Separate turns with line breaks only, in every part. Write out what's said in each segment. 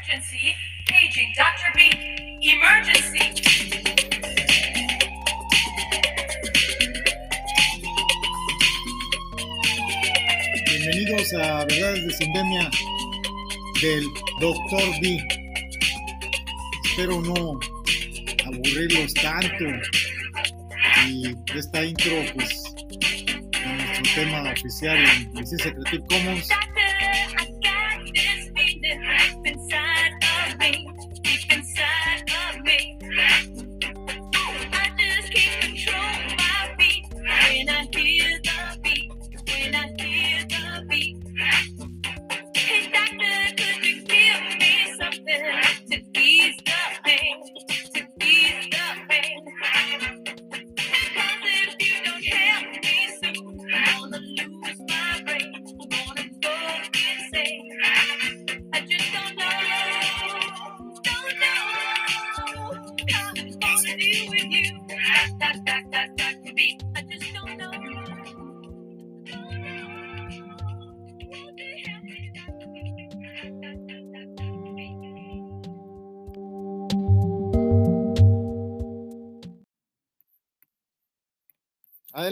Emergency. Paging Dr. B. Emergency.
Bienvenidos a Verdades de Sindemia del Dr. B. Espero no aburrirlos tanto. Y esta intro, pues, en nuestro tema oficial en Licencia Creative Commons.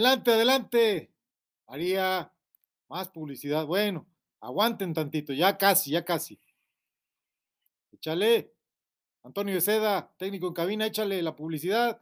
Adelante, adelante. Haría más publicidad. Bueno, aguanten tantito, ya casi, ya casi. Échale. Antonio Seda, técnico en cabina, échale la publicidad.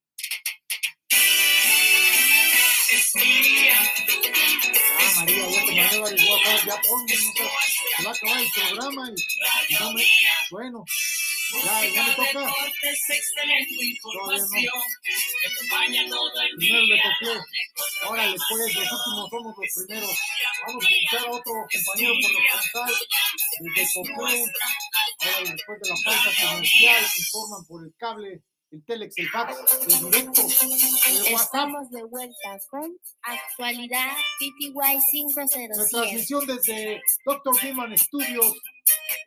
Ah, María, ya te WhatsApp, ya ponme, no sé, se va a acabar el programa y, y no me- bueno, ya, ya me toca. Todavía no. Primero le toqué. Órale, pues, los últimos somos los primeros. Vamos a escuchar a otro compañero corresponsal desde Coclé. Ahora, después de la pausa comercial, informan por el cable, el telex, el fax, el directo, el WhatsApp.
Estamos de vuelta con actualidad PTY
La
507.
transmisión desde Dr. Beeman Studios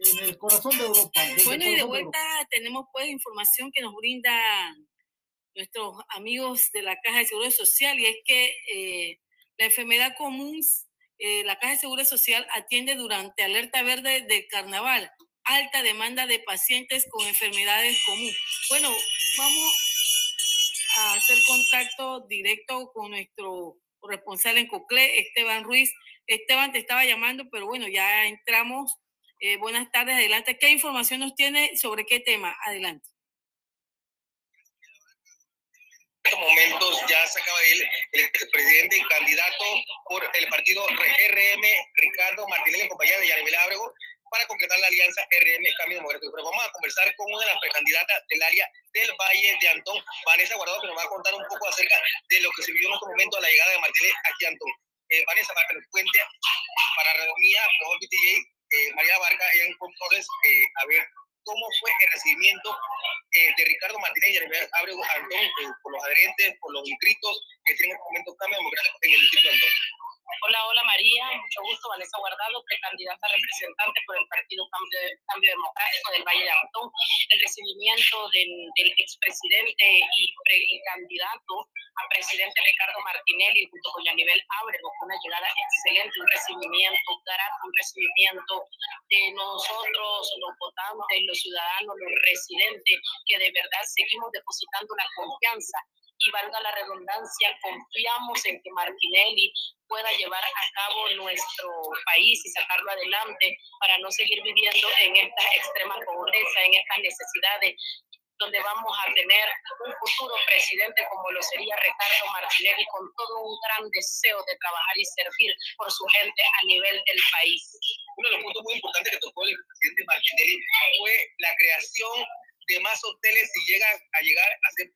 en el corazón de Europa.
Bueno, y de vuelta
Europa.
tenemos pues información que nos brinda nuestros amigos de la Caja de Seguro Social y es que eh, la enfermedad común, eh, la Caja de Seguro Social atiende durante alerta verde del carnaval, alta demanda de pacientes con enfermedades comunes. Bueno, vamos a hacer contacto directo con nuestro corresponsal en Coclé, Esteban Ruiz. Esteban te estaba llamando, pero bueno, ya entramos. Eh, buenas tardes, adelante. ¿Qué información nos tiene sobre qué tema? Adelante.
estos momentos ya se acaba ir el expresidente y candidato por el partido RM, Ricardo Martínez, en compañía de Yanibel Ábrego, para concretar la alianza RM Cambio Democrático. Pero vamos a conversar con una de las precandidatas del área del Valle de Antón, Vanessa Guardado, que nos va a contar un poco acerca de lo que se vivió en este momento a la llegada de Martínez aquí a Antón. Eh, Vanessa, para que nos cuente, para Redomía, por BTJ, eh, María Vargas, y entonces, eh, a ver cómo fue el recibimiento eh, de Ricardo Martínez y Yanibel Ábrego Antón eh, por los adherentes, por los inscritos que tienen en este momento Cambio Democrático en el distrito de Antón.
Hola, hola María, mucho gusto, Vanessa Guardado, precandidata representante por el Partido Cambio, Cambio Democrático del Valle de Antón. El recibimiento del, del expresidente y precandidato a presidente Ricardo Martinelli junto con Yanivel Ábrego fue una llegada excelente, un recibimiento grato, un recibimiento de nosotros, los votantes, los ciudadanos, los residentes, que de verdad seguimos depositando la confianza y valga la redundancia, confiamos en que Martinelli pueda llevar a cabo nuestro país y sacarlo adelante para no seguir viviendo en esta extrema pobreza, en estas necesidades donde vamos a tener un futuro presidente como lo sería Ricardo Martinelli, con todo un gran deseo de trabajar y servir por su gente a nivel del país.
Uno de los puntos muy importantes que tocó el presidente Martinelli fue la creación de más hoteles si llega a llegar a ser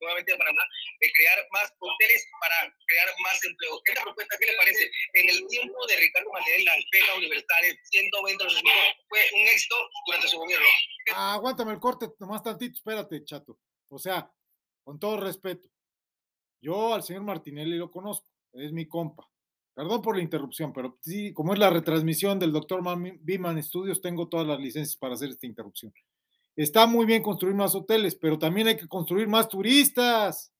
nuevamente, Panamá, de crear más hoteles para crear más empleo. ¿Esta propuesta qué le parece? En el tiempo de Ricardo Martinelli, las becas universales, 120 los fue un éxito durante su gobierno.
Ah, aguántame el corte, nomás tantito, espérate, chato. O sea, con todo respeto, yo al señor Martinelli lo conozco, es mi compa. Perdón por la interrupción, pero sí, como es la retransmisión del doctor Biman Studios, tengo todas las licencias para hacer esta interrupción. Está muy bien construir más hoteles, pero también hay que construir más turistas.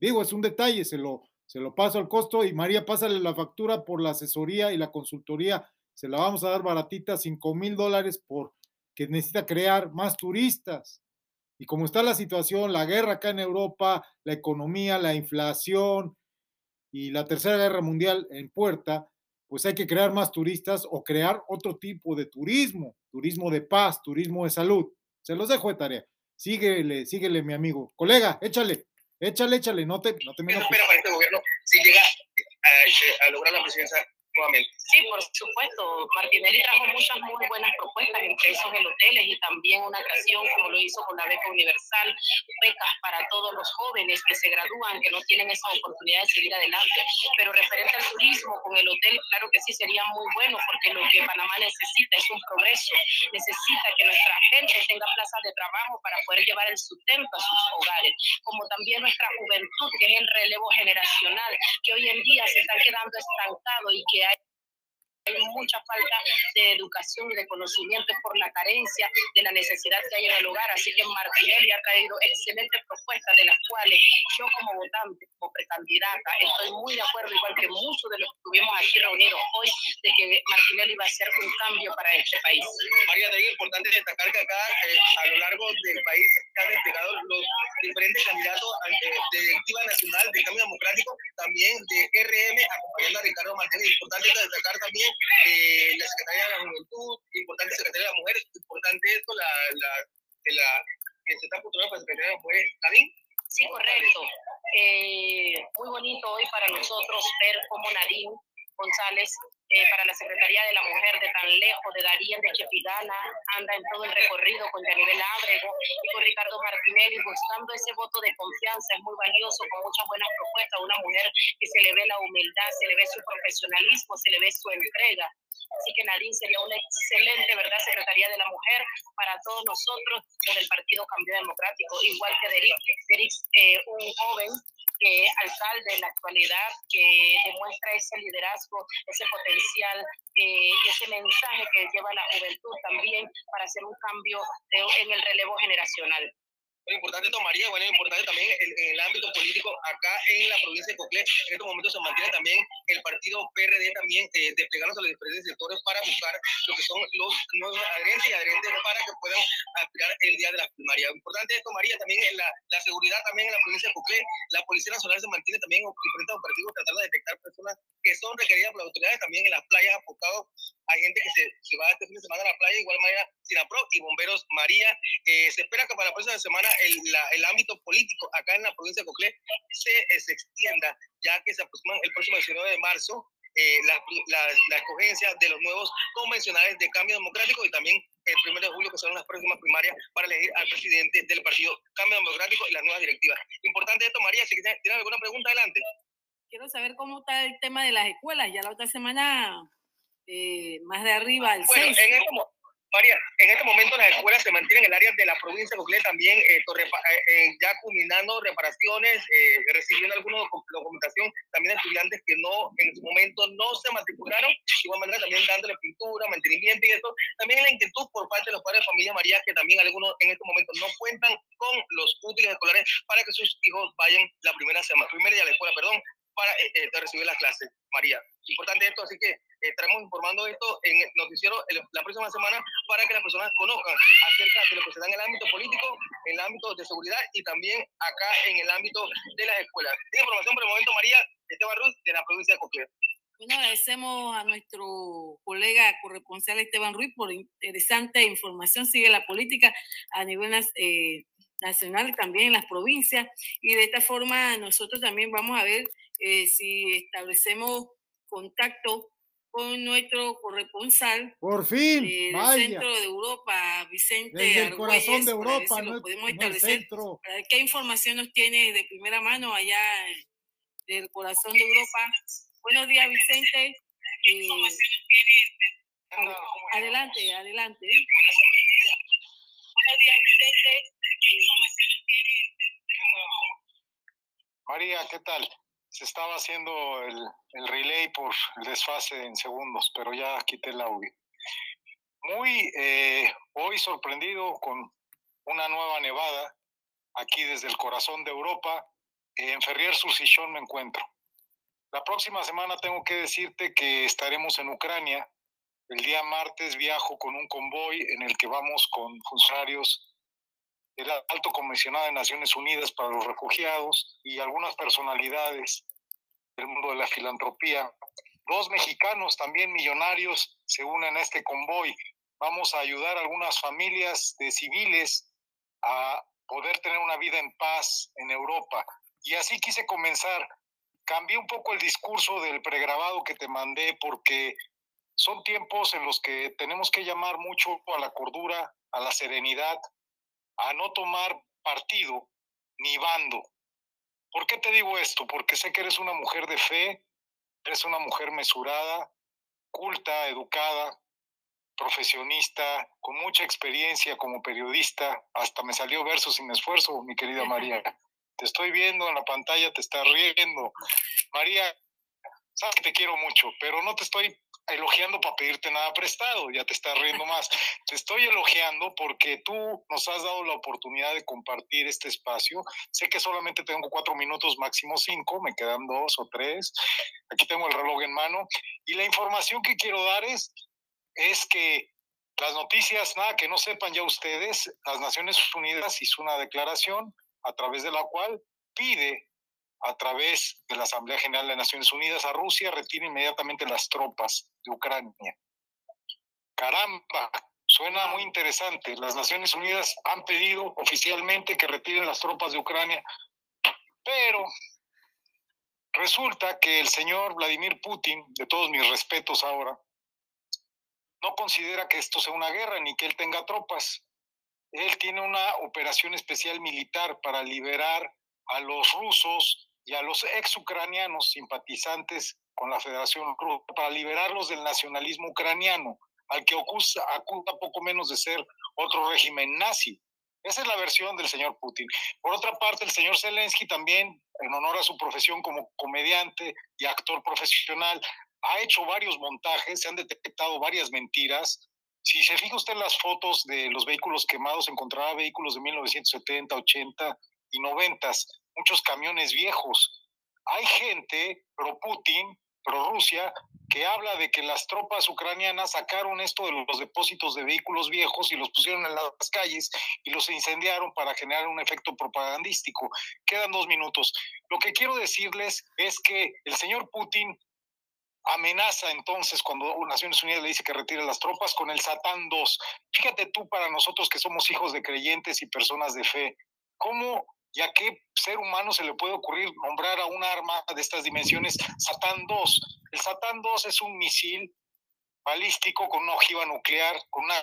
Digo, es un detalle, se lo, se lo paso al costo y María, pásale la factura por la asesoría y la consultoría. Se la vamos a dar baratita, 5 mil dólares por que necesita crear más turistas. Y como está la situación, la guerra acá en Europa, la economía, la inflación y la tercera guerra mundial en puerta, pues hay que crear más turistas o crear otro tipo de turismo, turismo de paz, turismo de salud. Se los dejo de tarea. Síguele, síguele, mi amigo. Colega, échale, échale, échale, no te, no te
espera para este gobierno si llega a, a lograr la presidencia
Sí, por supuesto. Martinelli trajo muchas muy buenas propuestas, entre esos el hoteles y también una creación, como lo hizo con la beca universal, becas para todos los jóvenes que se gradúan, que no tienen esa oportunidad de seguir adelante. Pero referente al turismo, con el hotel, claro que sí sería muy bueno, porque lo que Panamá necesita es un progreso. Necesita que nuestra gente tenga plazas de trabajo para poder llevar el sustento a sus hogares, como también nuestra juventud, que es el relevo generacional, que hoy en día se está quedando estancado y que hay hay mucha falta de educación y de conocimiento por la carencia de la necesidad que hay en el hogar. Así que Martinelli ha traído excelentes propuestas de las cuales yo como votante, como precandidata, estoy muy de acuerdo, igual que muchos de los que estuvimos aquí reunidos hoy, de que Martinelli va a hacer un cambio para este país.
María, es importante destacar que acá eh, a lo largo del país se han desplegado los diferentes candidatos eh, de directiva nacional de cambio democrático, también de RM, acompañando a Ricardo Martínez. Importante destacar también eh, la Secretaría de la Juventud, importante Secretaría de la Mujer, importante esto, la, la, la que se está postulando para Secretaría de la Mujer, ¿Nadine?
Sí, correcto. Eh, muy bonito hoy para nosotros ver cómo Nadine González eh, para la Secretaría de la Mujer de tan lejos, de Darío de Chepigana, anda en todo el recorrido con Yanibel Ábrego y con Ricardo Martinelli, buscando ese voto de confianza, es muy valioso, con muchas buenas propuestas, una mujer que se le ve la humildad, se le ve su profesionalismo, se le ve su entrega. Así que Nadine sería una excelente, ¿verdad?, Secretaría de la Mujer para todos nosotros del Partido Cambio Democrático, igual que Derek, Derek eh, un joven que alcalde en la actualidad que demuestra ese liderazgo, ese potencial, eh, ese mensaje que lleva la juventud también para hacer un cambio en el relevo generacional.
Muy importante esto, María, bueno, importante también en, el ámbito político, acá en la provincia de Coclé, en estos momentos se mantiene también el partido PRD también eh, desplegándose a los diferentes sectores para buscar lo que son los nuevos adherentes y adherentes para que puedan aspirar el día de la primaria. Importante esto, María, también en la, la seguridad también en la provincia de Coclé, la Policía Nacional se mantiene también en diferentes operativos tratando de detectar personas que son requeridas por las autoridades también en las playas apostados. Hay gente que se, va este fin de semana a la playa, igual manera Sinapro y Bomberos María. Eh, se espera que para la próxima semana el, el ámbito político acá en la provincia de Coclé se, eh, se extienda, ya que se aproxima el próximo 19 de marzo eh, la, la, la, escogencia de los nuevos convencionales de cambio democrático y también el 1 de julio, que son las próximas primarias para elegir al presidente del partido Cambio Democrático y las nuevas directivas. Importante esto, María, si tienes alguna pregunta, adelante.
Quiero saber cómo está el tema de las escuelas. Ya la otra semana, eh, más de arriba, el
bueno,
6.
En este, María, en este momento las escuelas se mantienen en el área de la provincia de Coclé también eh, torre, eh, ya culminando reparaciones, eh, recibiendo alguna documentación, también estudiantes que no en su momento no se matricularon, de igual manera también dándole pintura, mantenimiento y eso. También la inquietud por parte de los padres de familia María, que también algunos en este momento no cuentan con los útiles escolares para que sus hijos vayan la primera semana, primera día de la escuela, perdón, para eh, eh, recibir las clases, María. Importante esto, así que eh, estaremos informando esto en el noticiero el- la próxima semana para que las personas conozcan acerca de lo que se da en el ámbito político, en el ámbito de seguridad y también acá en el ámbito de las escuelas. Esta información por el momento, María Esteban Ruiz, de la provincia de Coclé.
Bueno, agradecemos a nuestro colega corresponsal Esteban Ruiz por interesante información. Sigue la política a nivel eh, nacional también en las provincias. Y de esta forma nosotros también vamos a ver eh, si establecemos contacto con nuestro corresponsal
Por fin,
eh, del
vaya.
centro de Europa, Vicente
Desde el corazón de Europa,
si lo
no, es-
podemos
no el
establecer
centro.
qué información nos tiene de primera mano allá eh, del corazón de Europa. Buenos días, Vicente. Eh, ade- adelante, adelante. Buenos días, Vicente.
María, ¿qué tal? Se estaba haciendo el, el relay por el desfase en segundos, pero ya quité el audio. Muy eh, hoy sorprendido con una nueva nevada aquí desde el corazón de Europa. En Ferrier sur Sichón me encuentro. La próxima semana tengo que decirte que estaremos en Ucrania. El día martes viajo con un convoy en el que vamos con funcionarios el alto comisionado de Naciones Unidas para los Refugiados y algunas personalidades del mundo de la filantropía. Dos mexicanos también millonarios se unen a este convoy. Vamos a ayudar a algunas familias de civiles a poder tener una vida en paz en Europa. Y así quise comenzar. Cambié un poco el discurso del pregrabado que te mandé porque son tiempos en los que tenemos que llamar mucho a la cordura, a la serenidad, a no tomar partido ni bando. ¿Por qué te digo esto? Porque sé que eres una mujer de fe, eres una mujer mesurada, culta, educada, profesionista, con mucha experiencia como periodista. Hasta me salió verso sin esfuerzo, mi querida María. Te estoy viendo en la pantalla, te estás riendo. María, sabes que te quiero mucho, pero no te estoy elogiando para pedirte nada prestado, ya te estás riendo más. Te estoy elogiando porque tú nos has dado la oportunidad de compartir este espacio. Sé que solamente tengo cuatro minutos, máximo cinco, me quedan dos o tres. Aquí tengo el reloj en mano. Y la información que quiero dar es, es que las noticias, nada que no sepan ya ustedes, las Naciones Unidas hizo una declaración a través de la cual pide a través de la Asamblea General de Naciones Unidas a Rusia retire inmediatamente las tropas de Ucrania. Caramba, suena muy interesante. Las Naciones Unidas han pedido oficialmente que retiren las tropas de Ucrania, pero resulta que el señor Vladimir Putin, de todos mis respetos ahora, no considera que esto sea una guerra ni que él tenga tropas. Él tiene una operación especial militar para liberar a los rusos y a los ex ucranianos simpatizantes con la Federación Rusa, para liberarlos del nacionalismo ucraniano, al que acusa, acusa poco menos de ser otro régimen nazi. Esa es la versión del señor Putin. Por otra parte, el señor Zelensky también, en honor a su profesión como comediante y actor profesional, ha hecho varios montajes, se han detectado varias mentiras. Si se fija usted en las fotos de los vehículos quemados, encontrará vehículos de 1970, 80 y 90, muchos camiones viejos. Hay gente pro Putin, pro Rusia, que habla de que las tropas ucranianas sacaron esto de los depósitos de vehículos viejos y los pusieron en las calles y los incendiaron para generar un efecto propagandístico. Quedan dos minutos. Lo que quiero decirles es que el señor Putin amenaza entonces cuando Naciones Unidas le dice que retire las tropas con el Satán 2. Fíjate tú para nosotros que somos hijos de creyentes y personas de fe, ¿cómo y a qué ser humano se le puede ocurrir nombrar a un arma de estas dimensiones Satán 2? El Satán 2 es un misil balístico con una ojiva nuclear, con una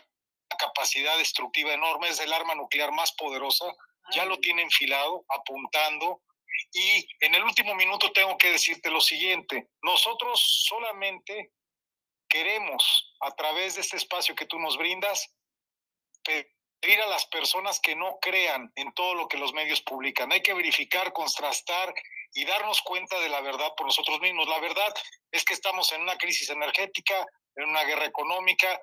capacidad destructiva enorme, es el arma nuclear más poderosa, ya lo tiene enfilado, apuntando, y en el último minuto tengo que decirte lo siguiente, nosotros solamente queremos, a través de este espacio que tú nos brindas, pedir a las personas que no crean en todo lo que los medios publican. Hay que verificar, contrastar y darnos cuenta de la verdad por nosotros mismos. La verdad es que estamos en una crisis energética, en una guerra económica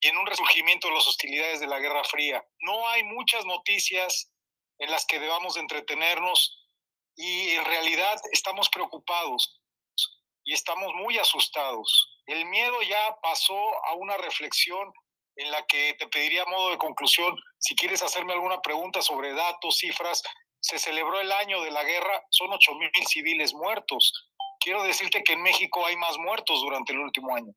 y en un resurgimiento de las hostilidades de la Guerra Fría. No hay muchas noticias en las que debamos de entretenernos y en realidad estamos preocupados y estamos muy asustados. El miedo ya pasó a una reflexión en la que te pediría modo de conclusión, si quieres hacerme alguna pregunta sobre datos, cifras, se celebró el año de la guerra, son 8 mil civiles muertos. Quiero decirte que en México hay más muertos durante el último año.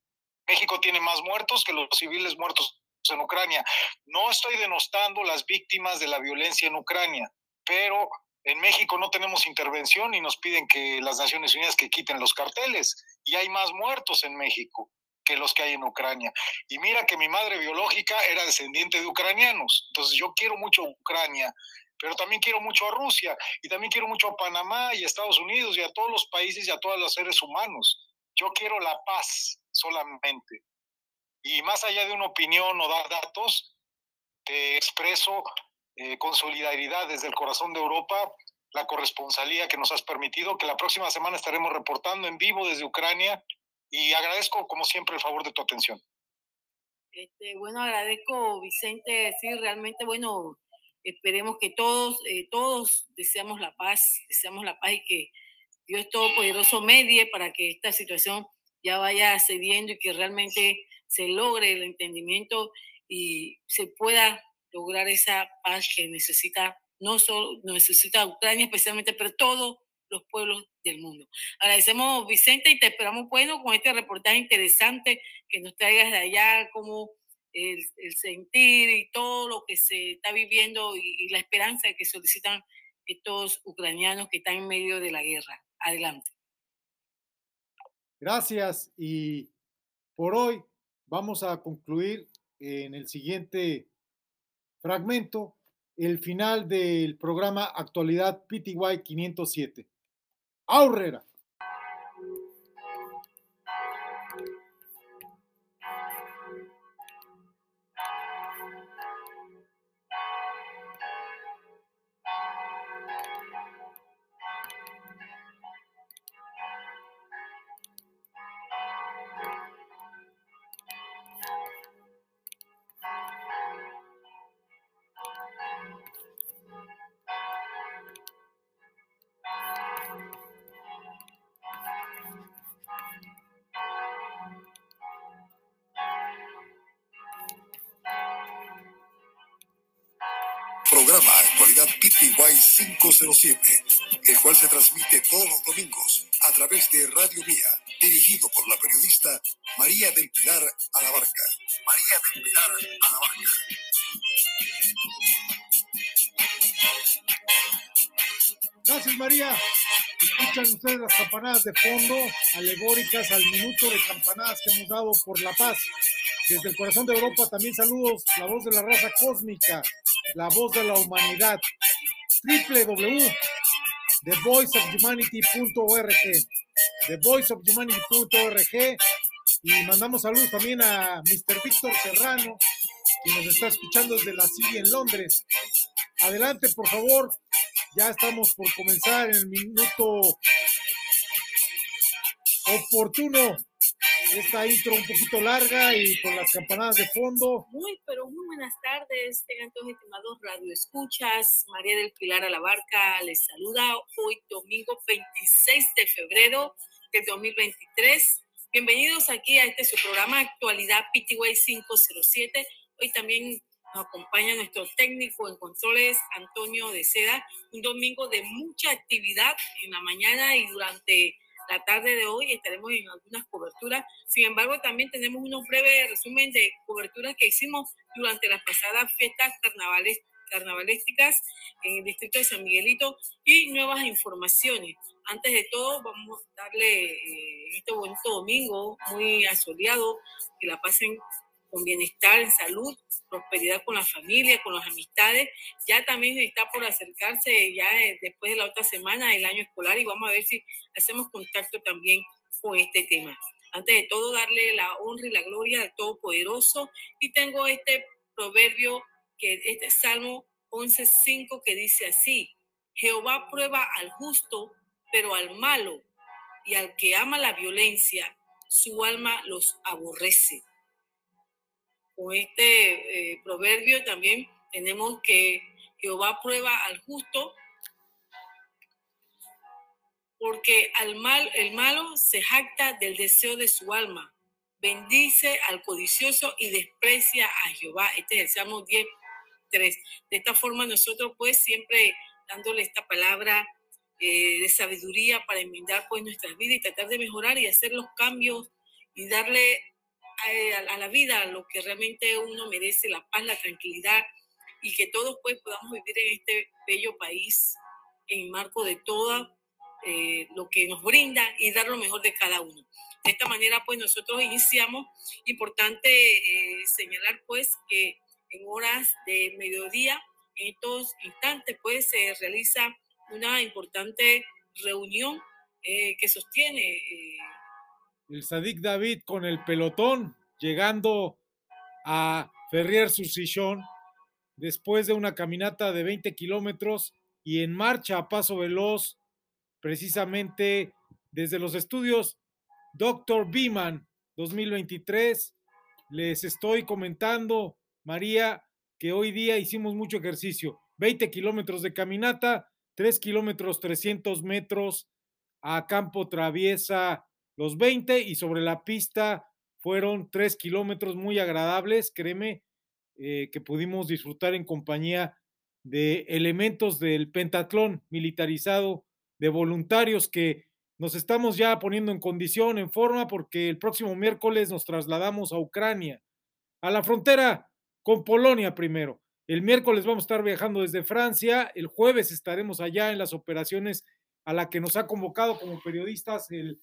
México tiene más muertos que los civiles muertos en Ucrania. No estoy denostando las víctimas de la violencia en Ucrania, pero en México no tenemos intervención y nos piden que las Naciones Unidas que quiten los carteles y hay más muertos en México que los que hay en Ucrania. Y mira que mi madre biológica era descendiente de ucranianos, entonces yo quiero mucho a Ucrania, pero también quiero mucho a Rusia y también quiero mucho a Panamá y a Estados Unidos y a todos los países y a todos los seres humanos. Yo quiero la paz solamente. Y más allá de una opinión o dar datos, te expreso eh, con solidaridad desde el corazón de Europa la corresponsalía que nos has permitido, que la próxima semana estaremos reportando en vivo desde Ucrania y agradezco como siempre el favor de tu atención.
Este, bueno, agradezco Vicente, sí, realmente, bueno, esperemos que todos, eh, todos deseamos la paz, deseamos la paz y que Dios Todopoderoso medie para que esta situación ya vaya cediendo y que realmente se logre el entendimiento y se pueda lograr esa paz que necesita, no solo necesita Ucrania especialmente, pero todos los pueblos del mundo. Agradecemos, Vicente, y te esperamos, bueno, con este reportaje interesante que nos traigas de allá, como el, sentir y todo lo que se está viviendo y, y la esperanza que solicitan estos ucranianos que están en medio de la guerra. Adelante.
Gracias y por hoy vamos a concluir en el siguiente fragmento el final del programa Actualidad PTY 507. Aurrera.
Programa Actualidad PTY 507, el cual se transmite todos los domingos a través de Radio Mía, dirigido por la periodista María del Pilar Alabarca. María del Pilar Alabarca.
Gracias, María. Escuchan ustedes las campanadas de fondo, alegóricas al minuto de campanadas que hemos dado por la paz. Desde el corazón de Europa también saludos, la voz de la raza cósmica, la voz de la humanidad. www.thevoiceofhumanity.org thevoiceofhumanity.org y mandamos saludos también a Mr. Víctor Serrano, que nos está escuchando desde la City en Londres. Adelante, por favor. Ya estamos por comenzar en el minuto oportuno esta intro un poquito larga y con las campanadas de fondo.
Muy, pero muy buenas tardes, tengan todos estimados radio escuchas. María del Pilar Alabarca les saluda hoy domingo 26 de febrero de 2023. Bienvenidos aquí a este su programa Actualidad PTY 507. Hoy también nos acompaña nuestro técnico en controles, Antonio de Seda. Un domingo de mucha actividad en la mañana y durante la tarde de hoy estaremos en algunas coberturas. Sin embargo, también tenemos unos breves resumen de coberturas que hicimos durante las pasadas fiestas carnavales, carnavalísticas en el distrito de San Miguelito y nuevas informaciones. Antes de todo, vamos a darle eh, este bonito domingo muy asoleado, que la pasen con bienestar, en salud, prosperidad con la familia, con las amistades. Ya también está por acercarse ya eh, después de la otra semana el año escolar y vamos a ver si hacemos contacto también con este tema. Antes de todo, darle la honra y la gloria al Todopoderoso. Y tengo este proverbio, que este Salmo 11.5 que dice así, Jehová prueba al justo, pero al malo y al que ama la violencia, su alma los aborrece con este eh, proverbio también tenemos que Jehová prueba al justo, porque al mal, el malo se jacta del deseo de su alma, bendice al codicioso y desprecia a Jehová. Este es el Salmo 10, 3. De esta forma nosotros pues siempre dándole esta palabra eh, de sabiduría para enmendar pues nuestras vidas y tratar de mejorar y hacer los cambios y darle a, a, la vida lo que realmente uno merece, la paz, la tranquilidad y que todos pues podamos vivir en este bello país en marco de todo eh, lo que nos brinda y dar lo mejor de cada uno. De esta manera pues nosotros iniciamos, importante eh, señalar pues que en horas de mediodía, en estos instantes pues se realiza una importante reunión eh, que sostiene
el Sadik David con el pelotón llegando a Ferrier Sillón después de una caminata de 20 kilómetros y en marcha a paso veloz, precisamente desde los estudios Dr. Beeman 2023. Les estoy comentando, María, que hoy día hicimos mucho ejercicio. 20 kilómetros de caminata, 3 kilómetros 300 metros a campo traviesa los 20 y sobre la pista fueron 3 kilómetros muy agradables, créeme, eh, que pudimos disfrutar en compañía de elementos del pentatlón militarizado, de voluntarios que nos estamos ya poniendo en condición, en forma, porque el próximo miércoles nos trasladamos a Ucrania, a la frontera con Polonia primero. El miércoles vamos a estar viajando desde Francia, el jueves estaremos allá en las operaciones a la que nos ha convocado como periodistas el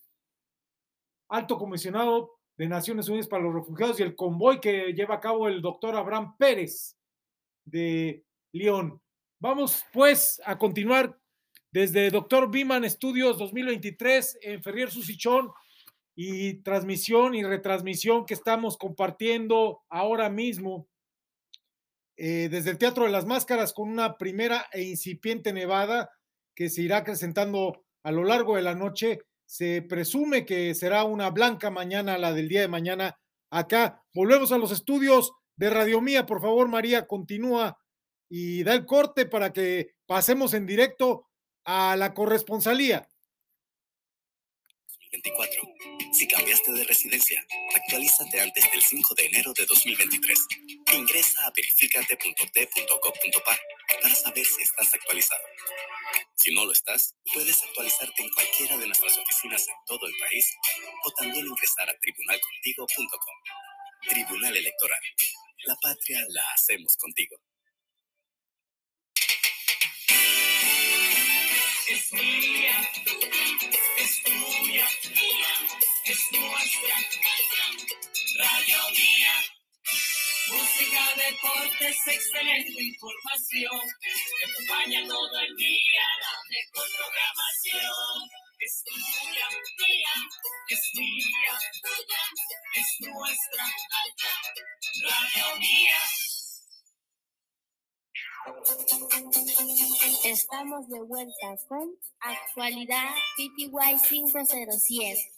alto comisionado de Naciones Unidas para los Refugiados y el convoy que lleva a cabo el doctor Abraham Pérez de León. Vamos pues a continuar desde Doctor Biman Estudios 2023 en Ferrier Susichón y transmisión y retransmisión que estamos compartiendo ahora mismo eh, desde el Teatro de las Máscaras con una primera e incipiente nevada que se irá acrecentando a lo largo de la noche se presume que será una blanca mañana, la del día de mañana, acá. Volvemos a los estudios de Radio Mía. Por favor, María, continúa y da el corte para que pasemos en directo a la corresponsalía.
2024. Si cambiaste de residencia, actualízate antes del 5 de enero de 2023. Ingresa a verificate.t.gov.pa para saber si estás actualizado. Si no lo estás, puedes actualizarte en cualquiera de nuestras oficinas en todo el país o también ingresar a tribunalcontigo.com. Tribunal Electoral. La patria la hacemos contigo.
Es mía, deportes, excelente información. Te acompaña todo el día la mejor programación. Es tuya, es tuya, es nuestra. Radio Mía.
Estamos de vuelta con Actualidad PTY 507.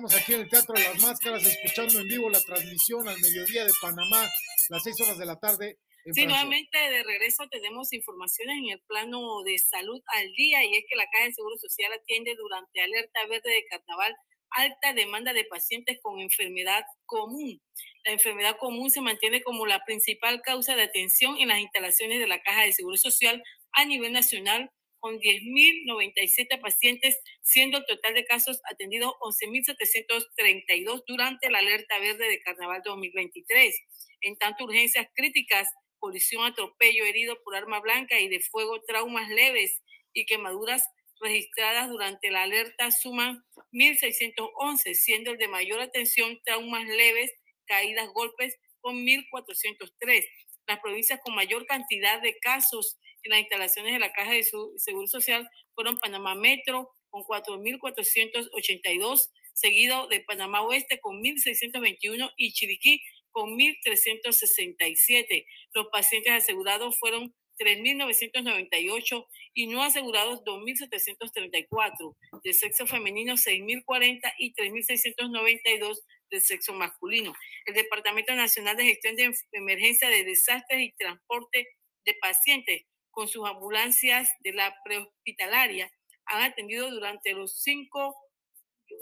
Estamos aquí en el Teatro de las Máscaras escuchando en vivo la transmisión al mediodía de Panamá, las seis horas de la tarde. En
Sí,
Francia.
nuevamente de regreso tenemos informaciones en el plano de salud al día y es que la Caja de Seguro Social atiende durante alerta verde de carnaval alta demanda de pacientes con enfermedad común. La enfermedad común se mantiene como la principal causa de atención en las instalaciones de la Caja de Seguro Social a nivel nacional con 10.097 pacientes, siendo el total de casos atendidos 11.732 durante la alerta verde de Carnaval 2023. En tanto, urgencias críticas, colisión, atropello, herido por arma blanca y de fuego, traumas leves y quemaduras registradas durante la alerta suman 1.611, siendo el de mayor atención traumas leves, caídas, golpes con 1.403. Las provincias con mayor cantidad de casos las instalaciones de la Caja de Seguro Social fueron Panamá Metro con 4.482, seguido de Panamá Oeste con 1.621 y Chiriquí con 1.367. Los pacientes asegurados fueron 3.998 y no asegurados 2.734. De sexo femenino 6.040 y 3.692 del sexo masculino. El Departamento Nacional de Gestión de Emergencia de Desastres y Transporte de Pacientes con sus ambulancias de la prehospitalaria han atendido durante los cinco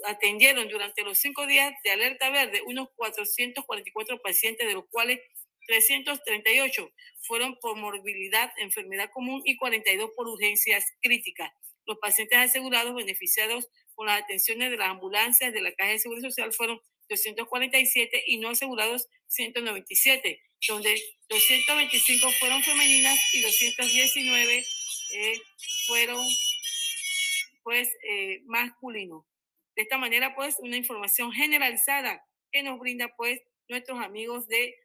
atendieron durante los cinco días de alerta verde unos 444 pacientes, de los cuales 338 fueron por morbilidad, enfermedad común y 42 por urgencias críticas. Los pacientes asegurados beneficiados con las atenciones de las ambulancias de la Caja de Seguro Social fueron 247 y no asegurados 197, donde 225 fueron femeninas y 219 eh, fueron pues eh, masculinos. De esta manera, pues, una información generalizada que nos brinda, pues, nuestros amigos de,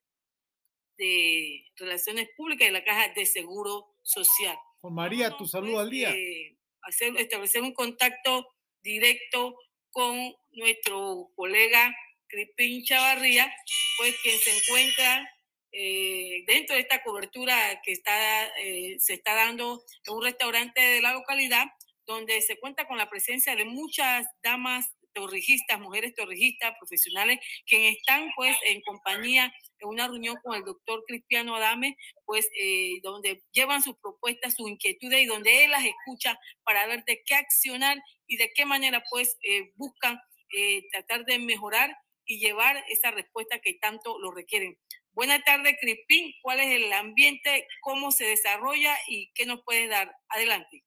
de Relaciones Públicas y la Caja de Seguro Social.
Con María, tu saludo al día.
Eh, hacer, establecer un contacto directo con nuestro colega Crispín Chavarría, pues quien se encuentra eh, dentro de esta cobertura que está, eh, se está dando en un restaurante de la localidad donde se cuenta con la presencia de muchas damas torrijistas, mujeres torrijistas, profesionales, quienes están pues en compañía en una reunión con el doctor Cristiano Adame, pues eh, donde llevan sus propuestas, sus inquietudes y donde él las escucha para ver de qué accionar y de qué manera pues eh, buscan eh, tratar de mejorar y llevar esa respuesta que tanto lo requieren. Buenas tardes, Crispín. ¿Cuál es el ambiente? ¿Cómo se desarrolla? ¿Y qué nos puede dar? Adelante.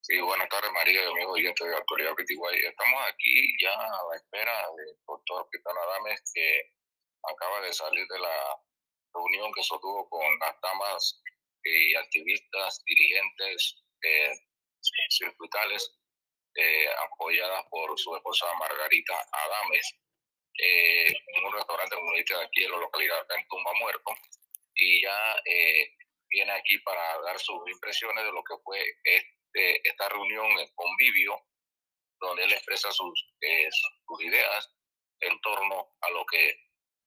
Sí, buenas tardes María y amigos oyentes de Actualidad Pitiguay. Estamos aquí ya a la espera del doctor Cristiano Adames que acaba de salir de la reunión que sostuvo con las damas y activistas, dirigentes eh, circuitales eh, apoyadas por su esposa Margarita Adames eh, en un restaurante comunista de aquí en la localidad de Tumba Muerto y ya viene aquí para dar sus impresiones de lo que fue este esta reunión, el convivio, donde él expresa sus, eh, sus ideas en torno a lo que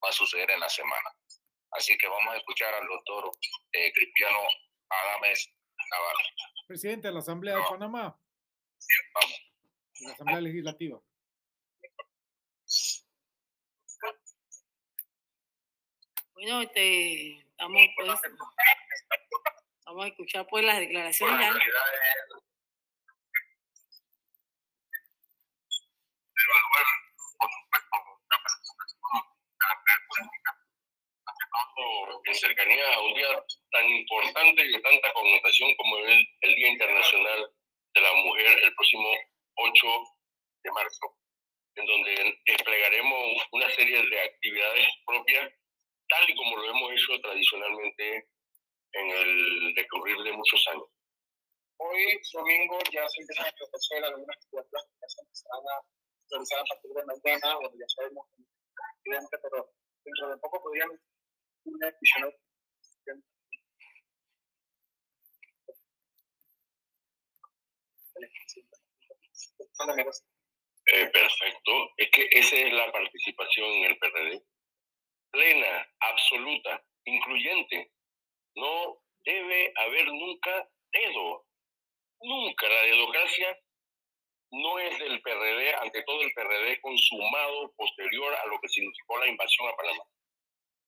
va a suceder en la semana. Así que vamos a escuchar al doctor eh, Cristiano Adames Navarro.
Presidente de la Asamblea de Panamá.
Vamos.
La Asamblea Legislativa.
Bueno, este, estamos pues, vamos a escuchar pues las declaraciones ya.
en cercanía a un día tan importante y de tanta connotación como el, el Día Internacional de la Mujer el próximo 8 de marzo, en donde desplegaremos una serie de actividades propias, tal y como lo hemos hecho tradicionalmente en el decurrir de muchos años.
Hoy, domingo, ya se empiezan a ofrecer algunas actividades que se empezarán a realizar a partir de mañana, donde ya sabemos pero dentro de poco podrían una
eh, perfecto. Es que esa es la participación en el PRD. Plena, absoluta, incluyente. No debe haber nunca dedo. Nunca. La democracia no es del PRD, ante todo el PRD consumado posterior a lo que significó la invasión a Panamá.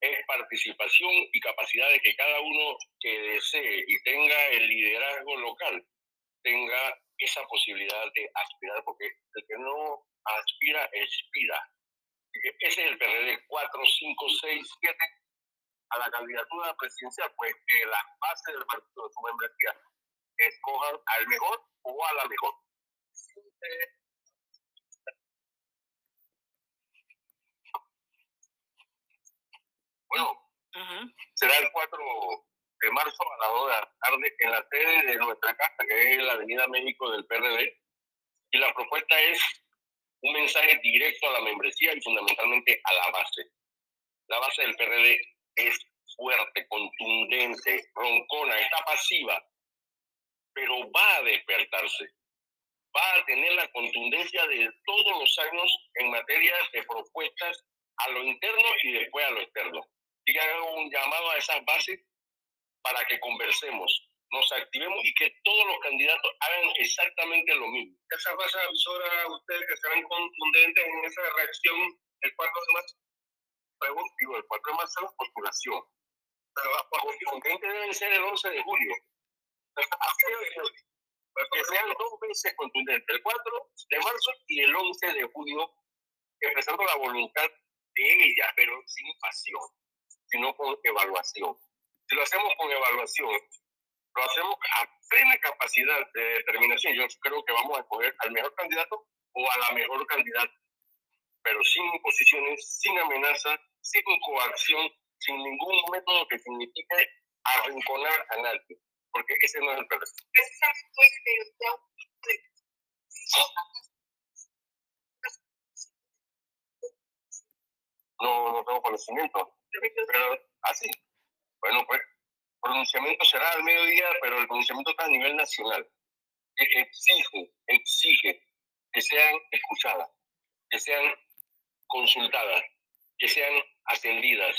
Es participación y capacidad de que cada uno que desee y tenga el liderazgo local tenga esa posibilidad de aspirar, porque el que no aspira, expira. Ese es el PRD 4, 5, 6, 7 a la candidatura presidencial, pues que las bases del partido de su membresía escojan al mejor o a la mejor. Bueno, será el 4 de marzo a las 2 de la tarde en la sede de nuestra casa, que es la Avenida México del PRD. Y la propuesta es un mensaje directo a la membresía y fundamentalmente a la base. La base del PRD es fuerte, contundente, roncona, está pasiva, pero va a despertarse va a tener la contundencia de todos los años en materia de propuestas a lo interno y después a lo externo. Y hago un llamado a esas bases para que conversemos, nos activemos y que todos los candidatos hagan exactamente lo mismo.
Esa fase avisora ustedes que serán contundentes en esa reacción el 4 de marzo.
Pregunto, digo, el 4 de marzo es la postulación. Pero los contundentes deben ser el 11 de julio. que sean dos veces contundentes, el 4 de marzo y el 11 de julio, expresando la voluntad de ella, pero sin pasión, sino con evaluación. Si lo hacemos con evaluación, lo hacemos a plena capacidad de determinación. Yo creo que vamos a escoger al mejor candidato o a la mejor candidata, pero sin imposiciones, sin amenaza, sin coacción, sin ningún método que signifique arrinconar a nadie, porque ese no es el problema. No, no tengo conocimiento, pero así. Bueno, pues pronunciamiento será al mediodía, pero el pronunciamiento está a nivel nacional. exige, exige que sean escuchadas, que sean consultadas, que sean atendidas.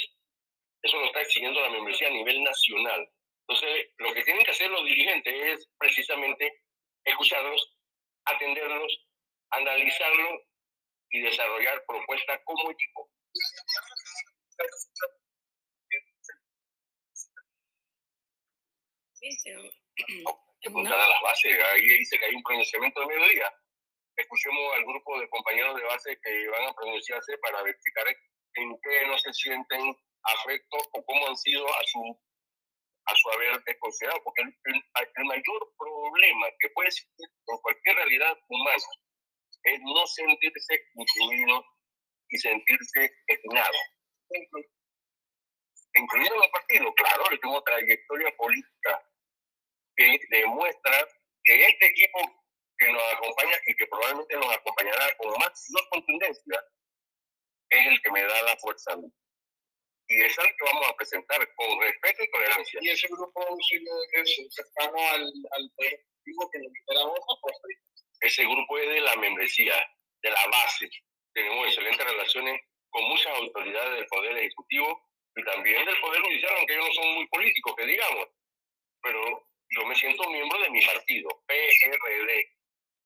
Eso lo está exigiendo la membresía a nivel nacional. Entonces, lo que tienen que hacer los dirigentes es precisamente escucharlos, atenderlos, analizarlos y desarrollar propuestas como equipo. Encontrar a las bases, ahí dice que hay un pronunciamiento de mediodía. Escuchemos al grupo de compañeros de base que van a pronunciarse para verificar en qué no se sienten afectos o cómo han sido a su, a su haber desconsiderado, porque el, el, mayor problema que puede existir en cualquier realidad humana es no sentirse incluido y sentirse estimado incluido en el partido, claro, yo tengo trayectoria política que demuestra que este equipo que nos acompaña y que probablemente nos acompañará con más contundencia es el que me da la fuerza a. Y es el que vamos a presentar con respeto y tolerancia.
Y ese grupo es cercano al, al ejecutivo que nos esperamos
Ese grupo es de la membresía, de la base. Tenemos excelentes relaciones con muchas autoridades del Poder Ejecutivo y también del Poder Judicial, aunque ellos no son muy políticos, que digamos. Pero yo me siento miembro de mi partido, PRD,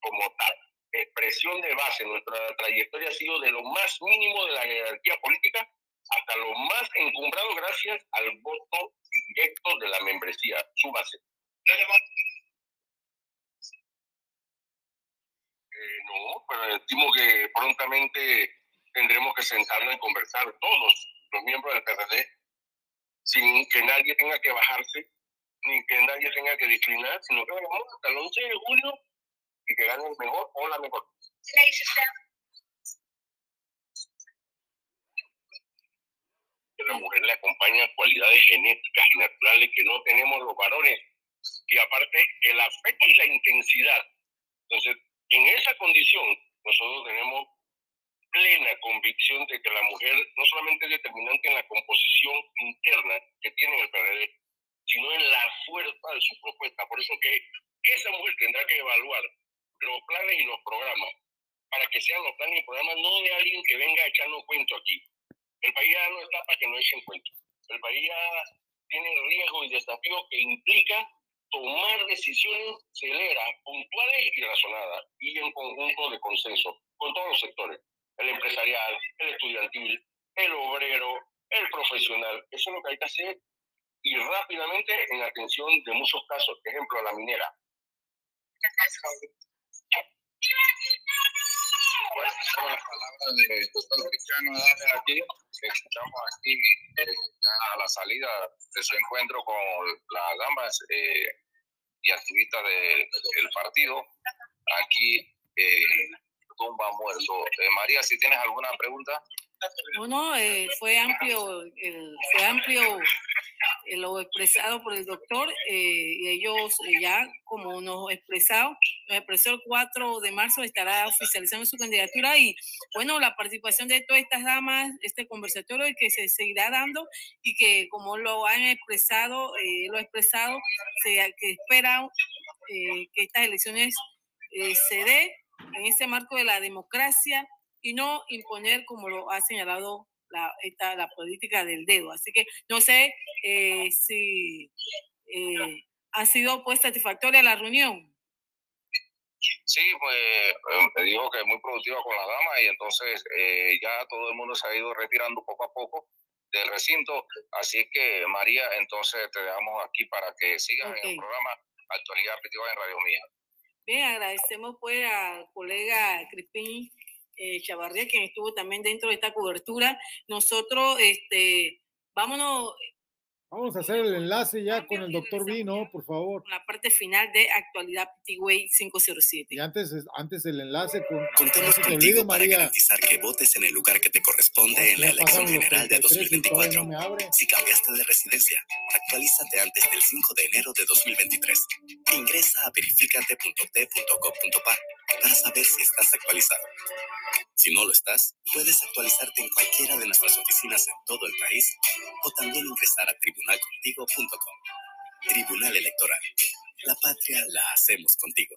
como tal. Expresión de base, nuestra trayectoria ha sido de lo más mínimo de la jerarquía política hasta lo más encumbrado gracias al voto directo de la membresía, su base. Eh, no, pero estimo que prontamente tendremos que sentarnos y conversar todos los miembros del PRD sin que nadie tenga que bajarse ni que nadie tenga que declinar, sino que vamos hasta el 11 de julio y que gane el mejor o la mejor. la mujer le acompaña cualidades genéticas y naturales que no tenemos los varones y aparte el afecto y la intensidad. Entonces, en esa condición, nosotros tenemos plena convicción de que la mujer no solamente es determinante en la composición interna que tiene el PRD, sino en la fuerza de su propuesta. Por eso que esa mujer tendrá que evaluar los planes y los programas para que sean los planes y programas no de alguien que venga echando cuento aquí. El país ya no está para que no echen cuento. El país ya tiene riesgos y desafíos que implica tomar decisiones celeras, puntuales y razonadas y en conjunto de consenso con todos los sectores el empresarial, el estudiantil, el obrero, el profesional. Eso es lo que hay que hacer y rápidamente en atención de muchos casos, ejemplo, la minera.
Las palabras del doctor Cristiano aquí, que escuchamos aquí eh, ya a la salida de su encuentro con las damas eh, y activistas del partido. Aquí eh, tumba muerto. Eh, María, si tienes alguna pregunta.
No, no, eh, fue amplio, fue amplio eh, lo expresado por el doctor y ellos ya, como nos expresado, nos expresó el 4 de marzo, estará oficializando su candidatura y bueno, la participación de todas estas damas, este conversatorio que se seguirá dando y que como lo han expresado, lo ha expresado, se, que esperan que estas elecciones se dé en ese marco de la democracia y no imponer como lo ha señalado la, esta, la política del dedo. Así que no sé eh, si eh, ¿Ha sido pues satisfactoria la reunión?
Sí, pues eh, me dijo que es muy productiva con la dama y entonces eh, ya todo el mundo se ha ido retirando poco a poco del recinto. Así que María, entonces te dejamos aquí para que sigas en el programa Actualidad Afectiva en Radio Mía.
Bien, agradecemos pues al colega Crispín eh, Chavarría, quien estuvo también dentro de esta cobertura. Nosotros, este, vámonos
Vamos a hacer el enlace ya con el doctor Vino, por favor.
La parte final de actualidad Way 507.
Y antes, antes el enlace con.
Contamos contigo para garantizar que votes en el lugar que te corresponde en la elección general de 2024. si cambiaste de residencia, actualízate antes del 5 de enero de 2023. Ingresa a verificate.t.gov.pa para saber si estás actualizado. Si no lo estás, puedes actualizarte en cualquiera de nuestras oficinas en todo el país o también ingresar a tribunalcontigo.com. Tribunal Electoral. La patria la hacemos contigo.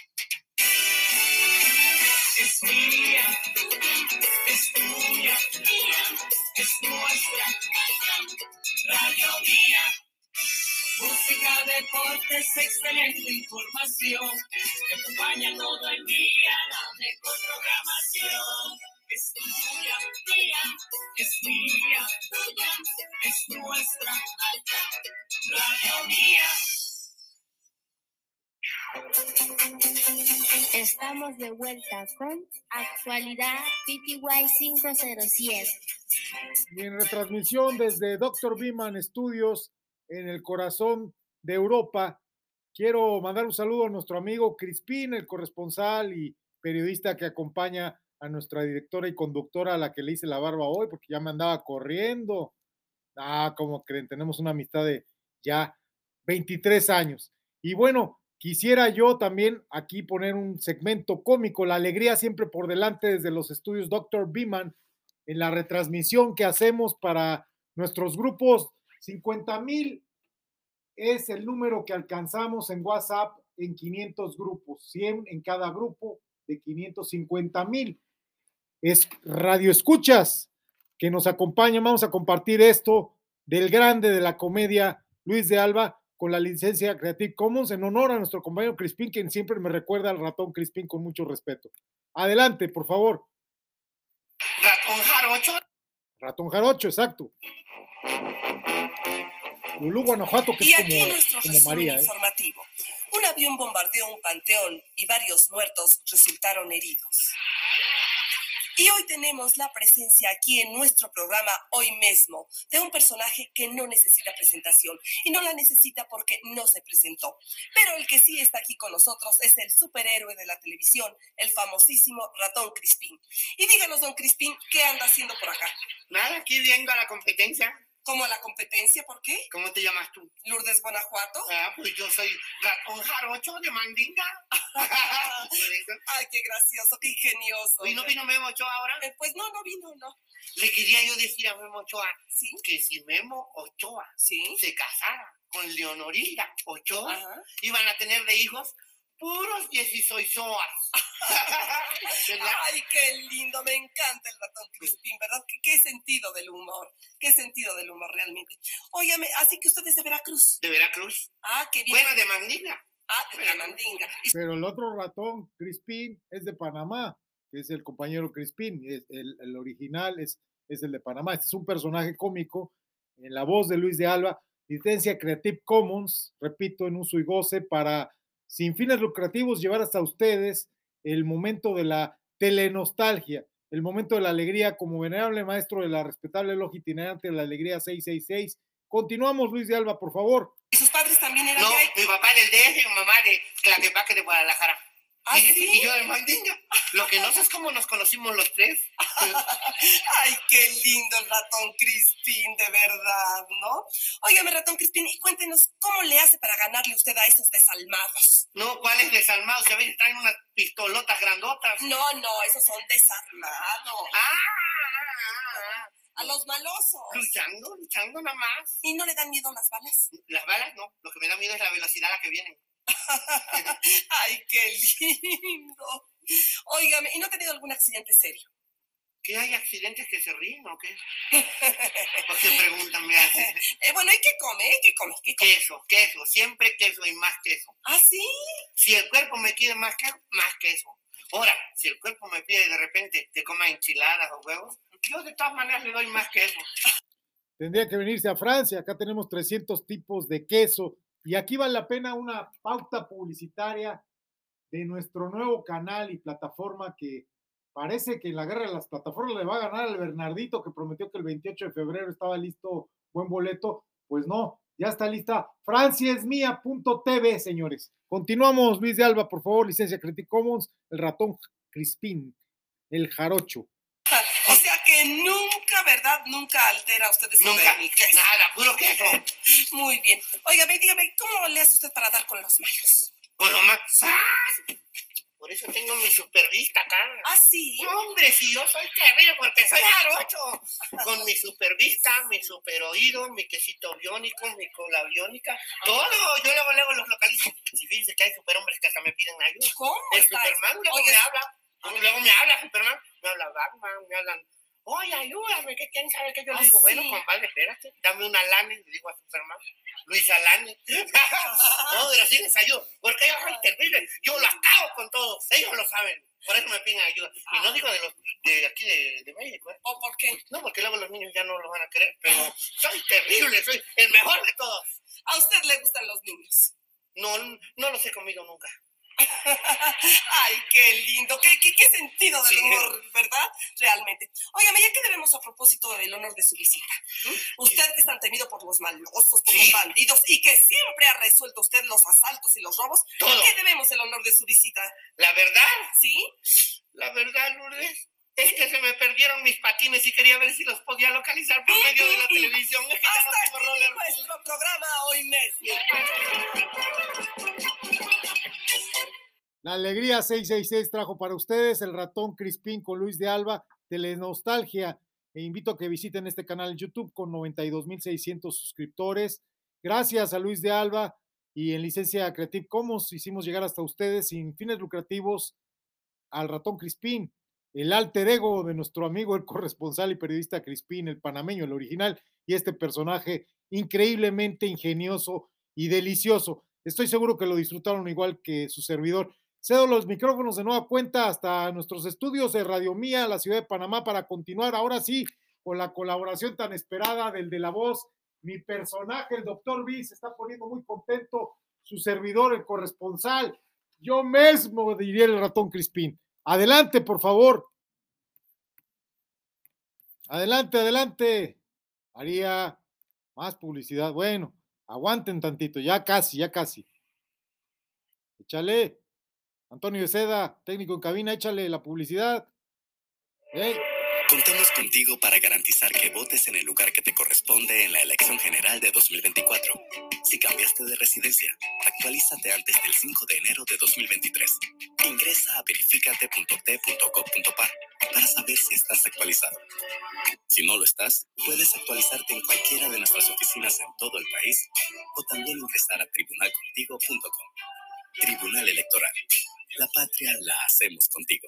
es mía, es tuya, es nuestra. Radio Mía. Música, deportes, excelente información. Que acompaña todo el día la mejor programación. Es tuya, mía, es mía, tuya, es nuestra. Radio Mía.
Estamos de vuelta con Actualidad PTY 507.
Y en retransmisión desde Dr. Biman Studios en el corazón de Europa, quiero mandar un saludo a nuestro amigo Crispín, el corresponsal y periodista que acompaña a nuestra directora y conductora a la que le hice la barba hoy porque ya me andaba corriendo. Ah, como creen, tenemos una amistad de ya 23 años. Y bueno, Quisiera yo también aquí poner un segmento cómico, la alegría siempre por delante desde los estudios Dr. Beeman, en la retransmisión que hacemos para nuestros grupos. 50 mil es el número que alcanzamos en WhatsApp en 500 grupos, 100 en cada grupo de 550 mil. Es Radio Escuchas que nos acompaña. Vamos a compartir esto del grande de la comedia, Luis de Alba con la licencia Creative Commons en honor a nuestro compañero Crispín, quien siempre me recuerda al ratón Crispín con mucho respeto. Adelante, por favor.
Ratón Jarocho.
Ratón Jarocho, exacto. Lulú Guanajuato, que
y
es
aquí
como,
nuestro
como María. ¿eh?
informativo. Un avión bombardeó un panteón y varios muertos resultaron heridos. Y hoy tenemos la presencia aquí en nuestro programa, hoy mismo, de un personaje que no necesita presentación y no la necesita porque no se presentó. Pero el que sí está aquí con nosotros es el superhéroe de la televisión, el famosísimo ratón Crispín. Y díganos, don Crispín, ¿qué anda haciendo por acá?
Nada, aquí vengo a la competencia.
¿Cómo a la competencia? ¿Por qué?
¿Cómo te llamas tú?
Lourdes Guanajuato.
Ah, pues yo soy ratón jarocho de Mandinga.
Ay, qué gracioso, qué ingenioso.
¿Y no vino Memo Ochoa ahora?
Eh, pues no, no vino, no.
Le quería yo decir a Memo Ochoa
¿Sí?
que si Memo Ochoa
¿Sí?
se casara con Leonorita Ochoa,
Ajá.
iban a tener de hijos puros diecisoisoas. ¿Verdad?
Ay, qué lindo, me encanta el ratón Crispín, ¿verdad? ¿Qué, qué sentido del humor, qué sentido del humor realmente. Óigame, así que usted es de Veracruz.
¿De Veracruz?
Ah, qué bien.
Bueno, de Mandinga.
Ah, de la mandinga.
Pero el otro ratón, Crispín, es de Panamá, es el compañero Crispín. es- El, el original es, es el de Panamá. Este es un personaje cómico en la voz de Luis de Alba. Licencia Creative Commons, repito, en uso y goce para, sin fines lucrativos, llevar hasta ustedes el momento de la telenostalgia, el momento de la alegría como venerable maestro de la respetable logia itinerante de la alegría 666. Continuamos, Luis de Alba, por favor.
¿Y sus padres también eran
No, mi papá del DF y mi mamá de Tlaquepaque de Guadalajara.
¿Ah,
Fíjese,
sí?
Y yo de Mandinga. Lo que no sé es cómo nos conocimos los tres.
Ay, qué lindo el ratón Crispín, de verdad, ¿no? Óigame, ratón Crispín, y cuéntenos, ¿cómo le hace para ganarle usted a esos desalmados?
No, ¿cuáles desalmados? Si a veces traen unas pistolotas grandotas.
No, no, esos son desarmados.
Ah,
A los malosos.
luchando, luchando nada más.
¿Y no le dan miedo las balas?
Las balas no, lo que me da miedo es la velocidad a la que vienen.
Ay, qué lindo. Óigame, ¿y no ha tenido algún accidente serio?
¿Qué hay accidentes que se ríen o qué? ¿Por qué preguntan? Me hacen?
Eh, bueno, ¿y qué come? ¿Qué come? ¿Qué come?
Queso, queso, siempre queso y más queso.
¿Ah, sí?
Si el cuerpo me pide más queso, más queso. Ahora, si el cuerpo me pide de repente que coma enchiladas o huevos, yo de todas maneras le doy más queso.
Tendría que venirse a Francia. Acá tenemos 300 tipos de queso. Y aquí vale la pena una pauta publicitaria de nuestro nuevo canal y plataforma que parece que en la guerra de las plataformas le va a ganar al Bernardito que prometió que el 28 de febrero estaba listo buen boleto. Pues no, ya está lista franciasmia.tv, señores. Continuamos, Luis de Alba, por favor, licencia Creative Commons, el ratón Crispín, el jarocho.
Que nunca, ¿verdad? Nunca altera usted ese
Nunca, nada, puro queso.
Muy bien. Óigame, dígame, ¿cómo le hace usted para dar con los malos?
Con lo más... ¡Sas! Por eso tengo mi supervista acá.
¿Ah, sí?
Hombre, si yo soy terrible porque soy jarocho. Con mi supervista, mi super oído, mi quesito biónico, mi cola biónica, todo. Yo luego, luego los localizo. Si fíjense que hay superhombres que hasta me piden ayuda.
¿Cómo
El
está
Superman luego
Oye,
me habla. Luego me habla Superman, me habla Batman, me hablan. Oye, ayúdame, que quién sabe que yo
¿Ah,
le digo, bueno,
sí?
compadre, espérate, dame una lana, le digo a Superman, Luis Alane. no, pero sí les ayudo, porque yo soy terrible, yo lo acabo con todos, ellos lo saben, por eso me piden ayuda. Y no digo de los de aquí de, de México, ¿eh?
¿O por qué?
No, porque luego los niños ya no lo van a querer, pero soy terrible, soy el mejor de todos.
¿A usted le gustan los niños?
No, no los he comido nunca.
Ay, qué lindo, qué, qué, qué sentido del
Sí.
humor, ¿verdad? Realmente. Óigame, ya que debemos a propósito del honor de su visita. Usted que es tan temido por los malosos, por los bandidos y que siempre ha resuelto usted los asaltos y los robos,
Todo.
¿a qué debemos el honor de su visita?
La verdad,
¿Sí?
la verdad, Lourdes, es que se me perdieron mis patines y quería ver si los podía localizar por medio de la televisión. Es que ya no
Hasta
tengo
aquí nuestro programa hoy mismo.
La Alegría 666 trajo para ustedes el ratón Crispín con Luis de Alba, Telenostalgia. E invito a que visiten este canal en YouTube con 92.600 suscriptores. Gracias a Luis de Alba y en licencia Creative Commons hicimos llegar hasta ustedes sin fines lucrativos al ratón Crispín, el alter ego de nuestro amigo, el corresponsal y periodista Crispín, el panameño, el original, y este personaje increíblemente ingenioso y delicioso. Estoy seguro que lo disfrutaron igual que su servidor. Cedo los micrófonos de nueva cuenta hasta nuestros estudios de Radio Mía, la ciudad de Panamá, para continuar ahora sí con la colaboración tan esperada del de la voz. Mi personaje, el doctor B, se está poniendo muy contento. Su servidor, el corresponsal. Yo mismo diría el ratón Crispín. Adelante, por favor. Adelante, adelante. Haría más publicidad. Bueno, aguanten tantito, ya casi, ya casi. Échale. Antonio Seda, técnico en cabina, échale la publicidad.
Contamos contigo para garantizar que votes en el lugar que te corresponde en la elección general de 2024. Si cambiaste de residencia, actualízate antes del 5 de enero de 2023. Ingresa a verificate.t.gov.pa para saber si estás actualizado. Si no lo estás, puedes actualizarte en cualquiera de nuestras oficinas en todo el país o también ingresar a tribunalcontigo.com. Tribunal Electoral. La patria la hacemos contigo.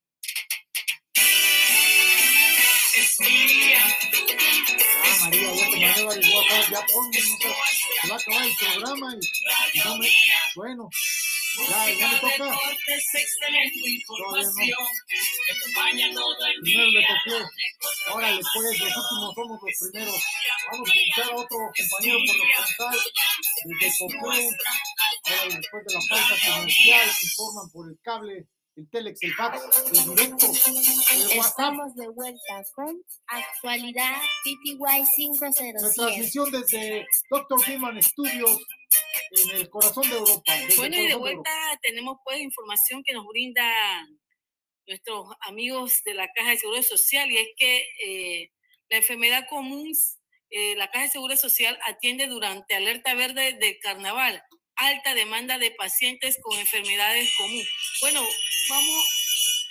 Ah, María, ya te mandé varios WhatsApp, ya no sé, se va a acabar el programa y, y no me- bueno, ya, ya me toca. Primero le toqué. Órale, pues, los últimos somos los primeros. Vamos a escuchar a otro compañero corresponsal desde Coclé. Ahora, después de la pausa comercial, informan por el cable, el telex, el fax, el directo, el.
Estamos de vuelta con Actualidad PTY
La
507.
transmisión desde Dr. Gilman Studios en el corazón de Europa.
Bueno, y de vuelta tenemos pues información que nos brinda nuestros amigos de la Caja de Seguro Social y es que eh, la enfermedad común, eh, la Caja de Seguro Social atiende durante alerta verde del carnaval, alta demanda de pacientes con enfermedades comunes. Bueno, vamos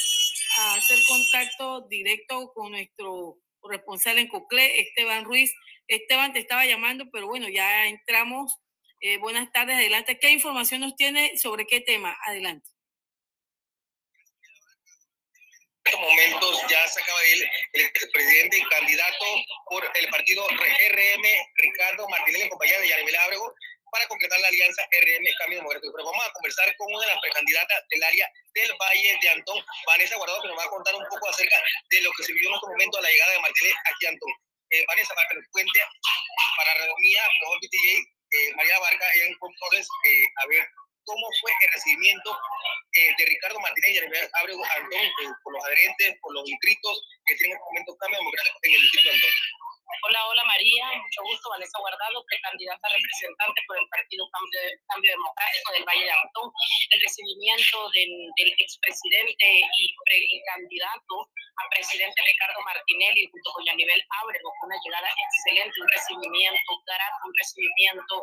a hacer contacto directo con nuestro corresponsal en Coclé, Esteban Ruiz. Esteban, te estaba llamando, pero bueno, ya entramos. Eh, buenas tardes, adelante. ¿Qué información nos tiene sobre qué tema? Adelante.
En estos momentos ya se acaba de ir el presidente y candidato por el partido RM, Ricardo Martinelli, en compañía de Yanibel Ábrego, para concretar la alianza RM Cambio Democrático. Pero vamos a conversar con una de las precandidatas del área del Valle de Antón, Vanessa Guardado, que nos va a contar un poco acerca de lo que se vivió en este momento a la llegada de Martinelli aquí a Antón. Eh, Vanessa, para que nos cuente, para Redomía, por BTJ, eh, María Vargas y en Controles, eh, a ver cómo fue el recibimiento eh, de Ricardo Martínez y Yanibel Ábrego Antón eh, por los adherentes, por los inscritos que tienen en este momento Cambio Democrático en el distrito de Antón.
Hola, hola María, mucho gusto, Vanessa Guardado, precandidata representante por el Partido Cambio, Cambio Democrático del Valle de Antón. El recibimiento del, del expresidente y precandidato a presidente Ricardo Martinelli junto con Yanibel Ábrego una llegada excelente, un recibimiento grato, un recibimiento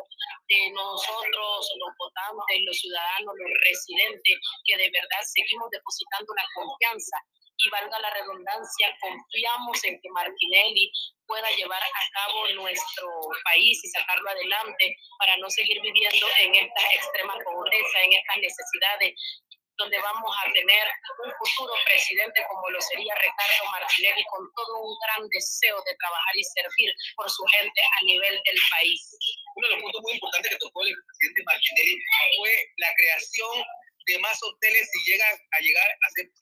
de nosotros, los votantes, los ciudadanos, los residentes, que de verdad seguimos depositando la confianza y valga la redundancia, confiamos en que Martinelli pueda llevar a cabo nuestro país y sacarlo adelante para no seguir viviendo en esta extrema pobreza, en estas necesidades donde vamos a tener un futuro presidente como lo sería Ricardo Martinelli con todo un gran deseo de trabajar y servir por su gente a nivel del país.
Uno de los puntos muy importantes que tocó el presidente Martinelli fue la creación de más hoteles si llega a llegar a ser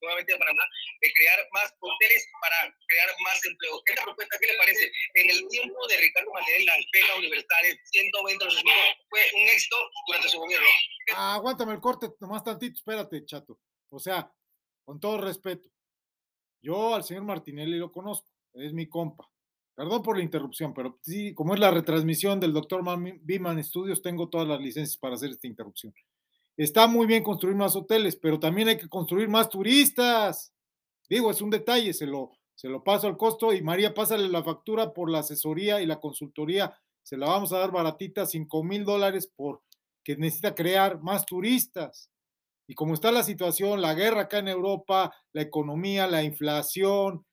nuevamente de Panamá, de crear más hoteles para crear más empleo. Esta propuesta, ¿qué le parece? En el tiempo de Ricardo Martinelli, las becas universales, 120 los fue un éxito durante su gobierno.
Ah, aguántame el corte, nomás tantito, espérate, chato. O sea, con todo respeto, yo al señor Martinelli lo conozco, es mi compa. Perdón por la interrupción, pero sí, como es la retransmisión del doctor Biman Studios, tengo todas las licencias para hacer esta interrupción. Está muy bien construir más hoteles, pero también hay que construir más turistas. Digo, es un detalle, se lo, se lo paso al costo y María, pásale la factura por la asesoría y la consultoría. Se la vamos a dar baratita, 5 mil dólares por que necesita crear más turistas. Y como está la situación, la guerra acá en Europa, la economía, la inflación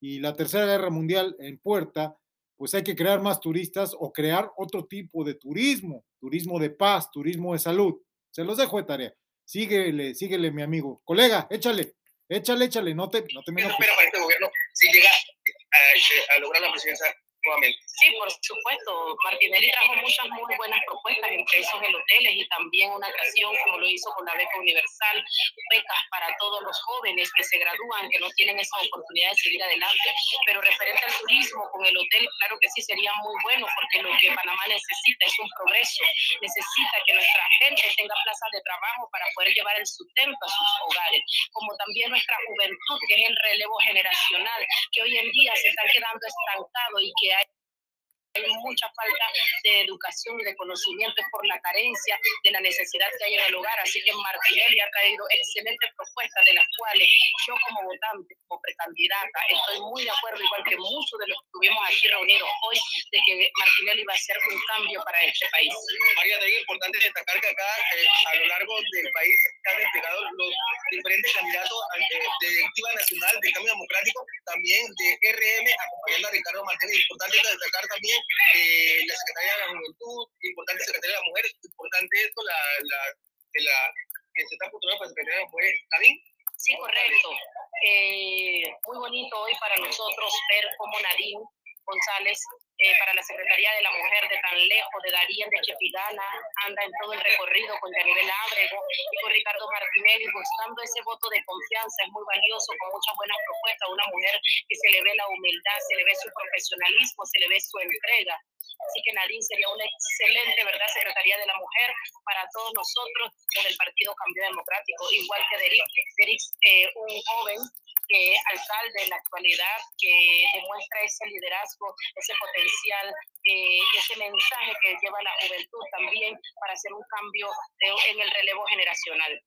y la tercera guerra mundial en puerta, pues hay que crear más turistas o crear otro tipo de turismo, turismo de paz, turismo de salud. Se los dejo de tarea. Síguele, síguele, mi amigo. Colega, échale, échale, échale, no te, no te me
¿Qué
enojes.
espera para este gobierno si llega a, a lograr la presidencia
Sí, por supuesto. Martinelli trajo muchas muy buenas propuestas, entre esos el hoteles y también una creación, como lo hizo con la beca universal, becas para todos los jóvenes que se gradúan, que no tienen esa oportunidad de seguir adelante. Pero referente al turismo, con el hotel, claro que sí sería muy bueno, porque lo que Panamá necesita es un progreso. Necesita que nuestra gente tenga plazas de trabajo para poder llevar el sustento a sus hogares, como también nuestra juventud, que es el relevo generacional, que hoy en día se están quedando estancados y que hay mucha falta de educación y de conocimiento por la carencia de la necesidad que hay en el hogar. Así que Martinelli ha traído excelentes propuestas de las cuales yo como votante, como precandidata, estoy muy de acuerdo, igual que muchos de los que estuvimos aquí reunidos hoy, de que Martinelli va a hacer un cambio para este país.
María, es importante destacar que acá eh, a lo largo del país se han desplegado los diferentes candidatos eh, de Directiva Nacional de Cambio Democrático, también de RM, acompañando a Ricardo Martínez. Importante destacar también eh, la Secretaría de la Juventud, importante Secretaría de la Mujer, importante esto, la, la, la que se está postulando para Secretaría de la Mujer, Nadine.
Sí, correcto. Eh, muy bonito hoy para nosotros ver cómo Nadine González eh, para la Secretaría de la Mujer de tan lejos, de Darien de Chepigana, anda en todo el recorrido con Yanibel Ábrego y con Ricardo Martinelli buscando ese voto de confianza, es muy valioso, con muchas buenas propuestas, una mujer que se le ve la humildad, se le ve su profesionalismo, se le ve su entrega. Así que Nadine sería una excelente, ¿verdad?, Secretaría de la Mujer para todos nosotros del Partido Cambio Democrático, igual que Derek, Derek eh, un joven que alcalde en la actualidad que demuestra ese liderazgo, ese potencial, eh, ese mensaje que lleva la juventud también para hacer un cambio de- en el relevo generacional.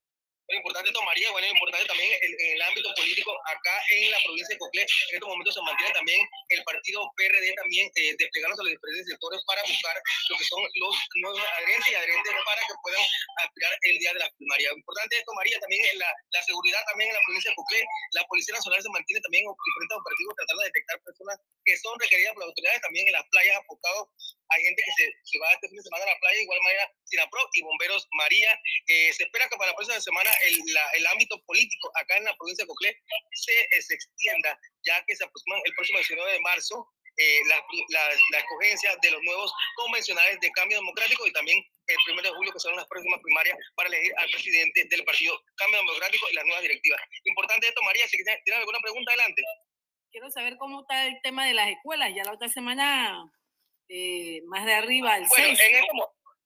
Importante esto, María, bueno, importante también en, el ámbito político, acá en la provincia de Coclé, en estos momentos se mantiene también el partido PRD también eh, desplegándose a los diferentes sectores para buscar lo que son los nuevos adherentes y adherentes para que puedan aspirar el día de la primaria. Importante esto, María, también en la, seguridad también en la provincia de Coclé, la Policía Nacional se mantiene también en diferentes operativos tratando de detectar personas que son requeridas por las autoridades, también en las playas apostado hay gente que se, va este fin de semana a la playa, igual manera Sinapro y Bomberos María. Se espera que para la próxima semana el, el ámbito político acá en la provincia de Coclé se, eh, se extienda, ya que se aproxima el próximo 19 de marzo eh, la, la, la escogencia de los nuevos convencionales de cambio democrático y también el 1 de julio, que son las próximas primarias para elegir al presidente del partido Cambio Democrático y las nuevas directivas. Importante esto, María, si tiene tiene alguna pregunta, adelante.
Quiero saber cómo está el tema de las escuelas. Ya la otra semana, eh, más de arriba, el
Bueno,
6.
en este,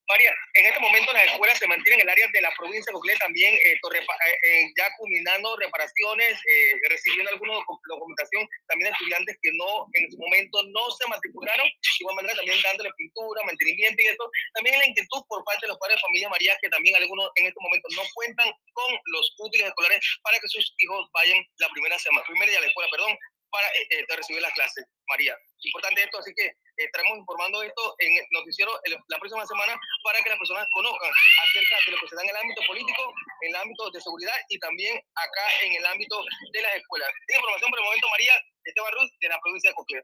María, en este momento las escuelas se mantienen en el área de la provincia de Coclé también eh, eh, eh, ya culminando reparaciones, eh, recibiendo alguna docu- documentación, también estudiantes que no en su momento no se matricularon, de igual manera también dándole pintura, mantenimiento y eso. También la inquietud por parte de los padres de familia María, que también algunos en este momento no cuentan con los útiles escolares para que sus hijos vayan la primera semana, primera día la escuela, perdón, para eh, eh, recibir las clases, María. Importante esto, así que eh, estaremos informando esto en el noticiero el- la próxima semana para que las personas conozcan acerca de lo que se da en el ámbito político, en el ámbito de seguridad y también acá en el ámbito de las escuelas. Esta información por el momento, María Esteban Ruiz, de la provincia de Coclé.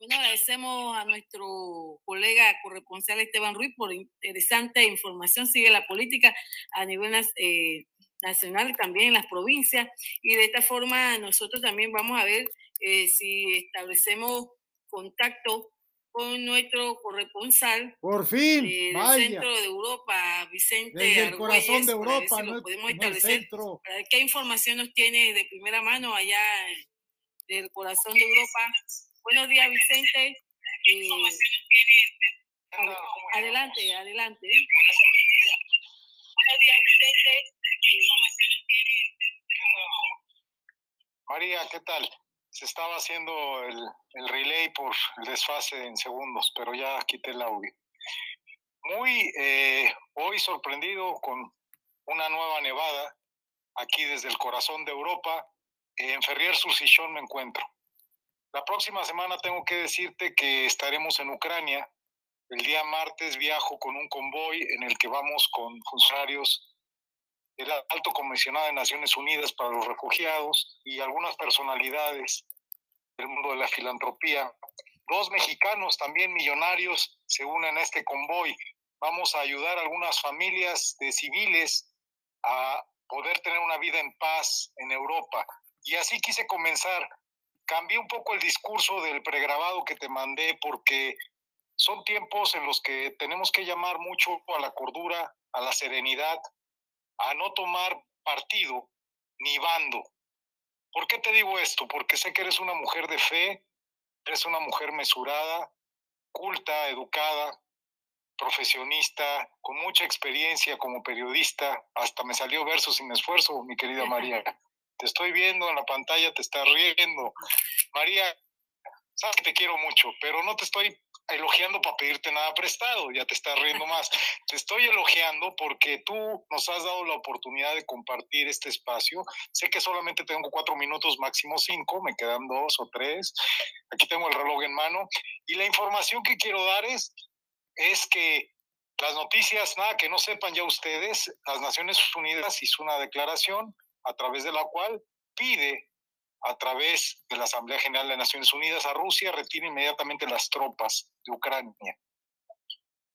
Bueno, agradecemos a nuestro colega corresponsal Esteban Ruiz por interesante información. Sigue la política a nivel eh, nacional, también en las provincias. Y de esta forma nosotros también vamos a ver eh, si establecemos contacto con nuestro corresponsal
Por fin,
eh, del
vaya.
centro de Europa, Vicente
Desde el corazón de Europa,
si lo
no,
podemos establecer,
centro.
qué información nos tiene de primera mano allá del corazón de Europa. Buenos días, Vicente. Eh, ad- adelante, adelante. Buenos días, Vicente.
María, ¿qué tal? Se estaba haciendo el, el relay por el desfase en segundos, pero ya quité el audio. Muy eh, hoy sorprendido con una nueva nevada aquí desde el corazón de Europa. En Ferrier Sursichón me encuentro. La próxima semana tengo que decirte que estaremos en Ucrania. El día martes viajo con un convoy en el que vamos con funcionarios el alto comisionado de Naciones Unidas para los Refugiados y algunas personalidades del mundo de la filantropía. Dos mexicanos también millonarios se unen a este convoy. Vamos a ayudar a algunas familias de civiles a poder tener una vida en paz en Europa. Y así quise comenzar. Cambié un poco el discurso del pregrabado que te mandé porque son tiempos en los que tenemos que llamar mucho a la cordura, a la serenidad, a no tomar partido ni bando. ¿Por qué te digo esto? Porque sé que eres una mujer de fe, eres una mujer mesurada, culta, educada, profesionista, con mucha experiencia como periodista. Hasta me salió verso sin esfuerzo, mi querida María. Te estoy viendo en la pantalla, te estás riendo. María, sabes que te quiero mucho, pero no te estoy elogiando para pedirte nada prestado, ya te estás riendo más. Te estoy elogiando porque tú nos has dado la oportunidad de compartir este espacio. Sé que solamente tengo cuatro minutos, máximo cinco, me quedan dos o tres. Aquí tengo el reloj en mano. Y la información que quiero dar es, es que las noticias, nada que no sepan ya ustedes, las Naciones Unidas hizo una declaración a través de la cual pide a través de la Asamblea General de Naciones Unidas a Rusia retire inmediatamente las tropas de Ucrania.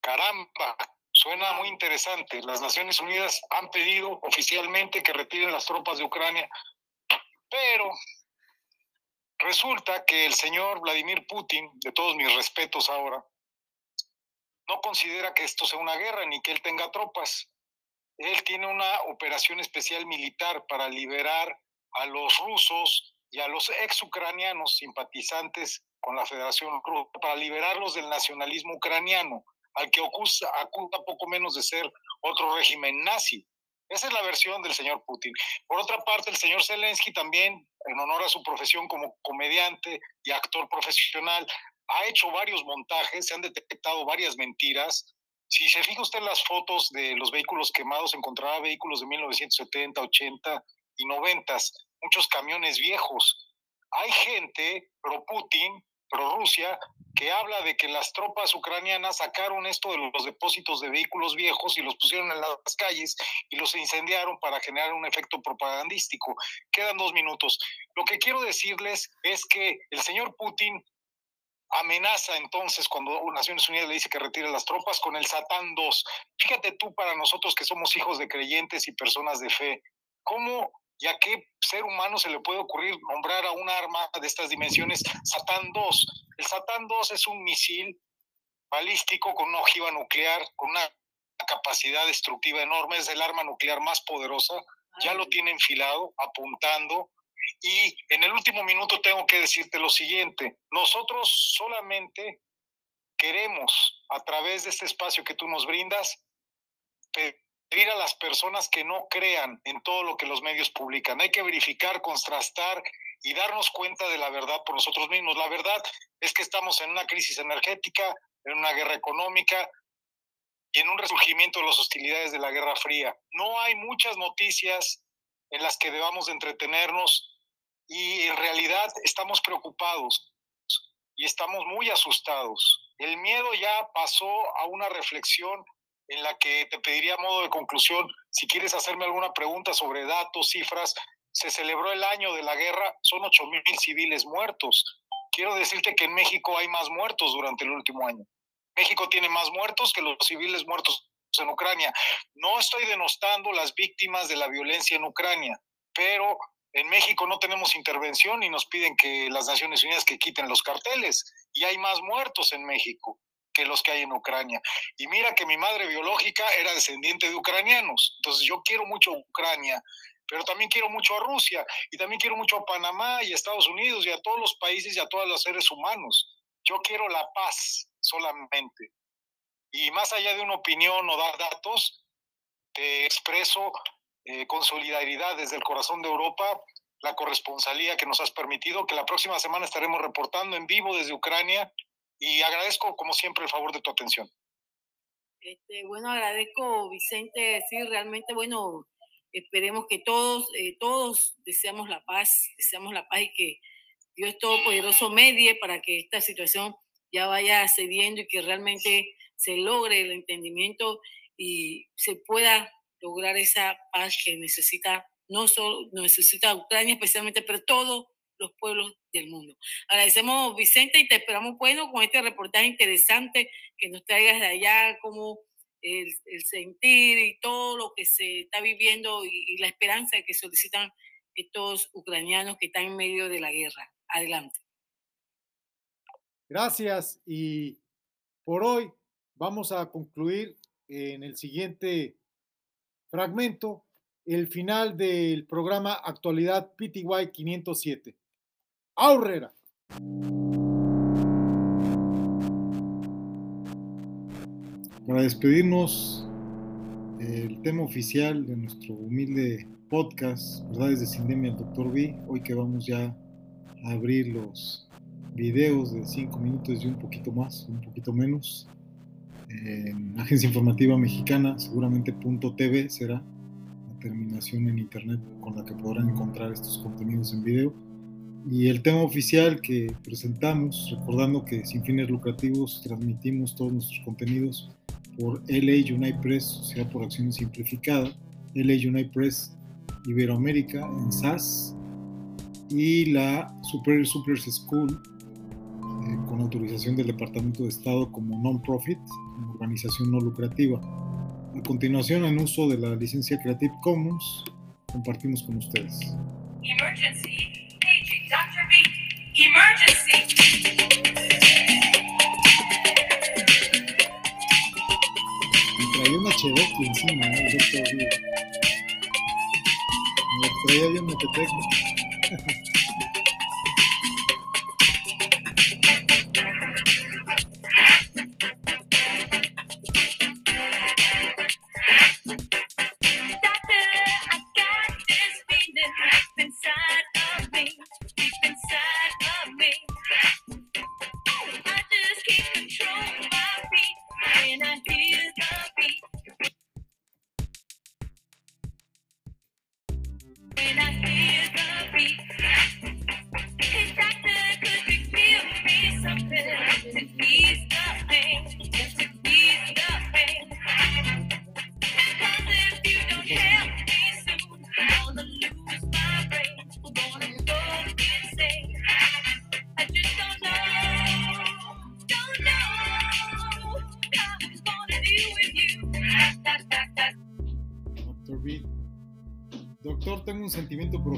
Caramba, suena muy interesante. Las Naciones Unidas han pedido oficialmente que retiren las tropas de Ucrania, pero Resulta que el señor Vladimir Putin, de todos mis respetos ahora, no considera que esto sea una guerra ni que él tenga tropas. Él tiene una operación especial militar para liberar a los rusos y a los ex-ucranianos simpatizantes con la Federación Rusa, para liberarlos del nacionalismo ucraniano, al que acusa, acusa poco menos de ser otro régimen nazi. Esa es la versión del señor Putin. Por otra parte, el señor Zelensky también, en honor a su profesión como comediante y actor profesional, ha hecho varios montajes, se han detectado varias mentiras. Si se fija usted en las fotos de los vehículos quemados, encontrará vehículos de 1970, 80 y 90, muchos camiones viejos. Hay gente pro Putin, pro Rusia, que habla de que las tropas ucranianas sacaron esto de los depósitos de vehículos viejos y los pusieron en las calles y los incendiaron para generar un efecto propagandístico. Quedan dos minutos. Lo que quiero decirles es que el señor Putin amenaza entonces cuando Naciones Unidas le dice que retire las tropas con el Satán 2. Fíjate tú para nosotros que somos hijos de creyentes y personas de fe, ¿cómo y a qué ser humano se le puede ocurrir nombrar a un arma de estas dimensiones Satán 2? El Satán 2 es un misil balístico con una ojiva nuclear, con una capacidad destructiva enorme, es el arma nuclear más poderosa, ya lo tiene enfilado, apuntando, y en el último minuto tengo que decirte lo siguiente, nosotros solamente queremos, a través de este espacio que tú nos brindas, pedir a las personas que no crean en todo lo que los medios publican. Hay que verificar, contrastar y darnos cuenta de la verdad por nosotros mismos. La verdad es que estamos en una crisis energética, en una guerra económica y en un resurgimiento de las hostilidades de la Guerra Fría. No hay muchas noticias en las que debamos entretenernos y en realidad estamos preocupados y estamos muy asustados. El miedo ya pasó a una reflexión en la que te pediría modo de conclusión, si quieres hacerme alguna pregunta sobre datos, cifras, se celebró el año de la guerra, son 8 mil civiles muertos. Quiero decirte que en México hay más muertos durante el último año. México tiene más muertos que los civiles muertos en Ucrania. No estoy denostando las víctimas de la violencia en Ucrania, pero en México no tenemos intervención y nos piden que las Naciones Unidas que quiten los carteles y hay más muertos en México que los que hay en Ucrania. Y mira que mi madre biológica era descendiente de ucranianos, entonces yo quiero mucho Ucrania, pero también quiero mucho a Rusia y también quiero mucho a Panamá y a Estados Unidos y a todos los países y a todos los seres humanos. Yo quiero la paz solamente. Y más allá de una opinión o dar datos, te expreso eh, con solidaridad desde el corazón de Europa la corresponsalía que nos has permitido, que la próxima semana estaremos reportando en vivo desde Ucrania y agradezco como siempre el favor de tu atención.
Este, bueno, agradezco Vicente, sí, realmente, bueno, esperemos que todos, eh, todos deseamos la paz, deseamos la paz y que Dios Todopoderoso medie para que esta situación ya vaya cediendo y que realmente se logre el entendimiento y se pueda lograr esa paz que necesita, no solo necesita Ucrania especialmente, pero todos los pueblos del mundo. Agradecemos, Vicente, y te esperamos, bueno, con este reportaje interesante que nos traigas de allá, como el, sentir y todo lo que se está viviendo y, la esperanza que solicitan estos ucranianos que están en medio de la guerra. Adelante.
Gracias y por hoy vamos a concluir en el siguiente Fragmento, el final del programa Actualidad PTY 507. Aurrera. Para despedirnos, el tema oficial de nuestro humilde podcast, Verdades de Sindemia, el Dr. B, hoy que vamos ya a abrir los videos de 5 minutos y un poquito más, un poquito menos, en Agencia Informativa Mexicana, seguramente punto .tv será la terminación en internet con la que podrán encontrar estos contenidos en video. Y el tema oficial que presentamos, recordando que sin fines lucrativos transmitimos todos nuestros contenidos por LA United Press, por Acción Simplificada, LA United Press Iberoamérica en SAS y la Superior Superiors School eh, con autorización del Departamento de Estado como non-profit organización no lucrativa. A continuación, en uso de la licencia Creative Commons, compartimos con ustedes.
Emergency,
Me traía una Cherokee encima, ¿eh? otro día. Me traía yo en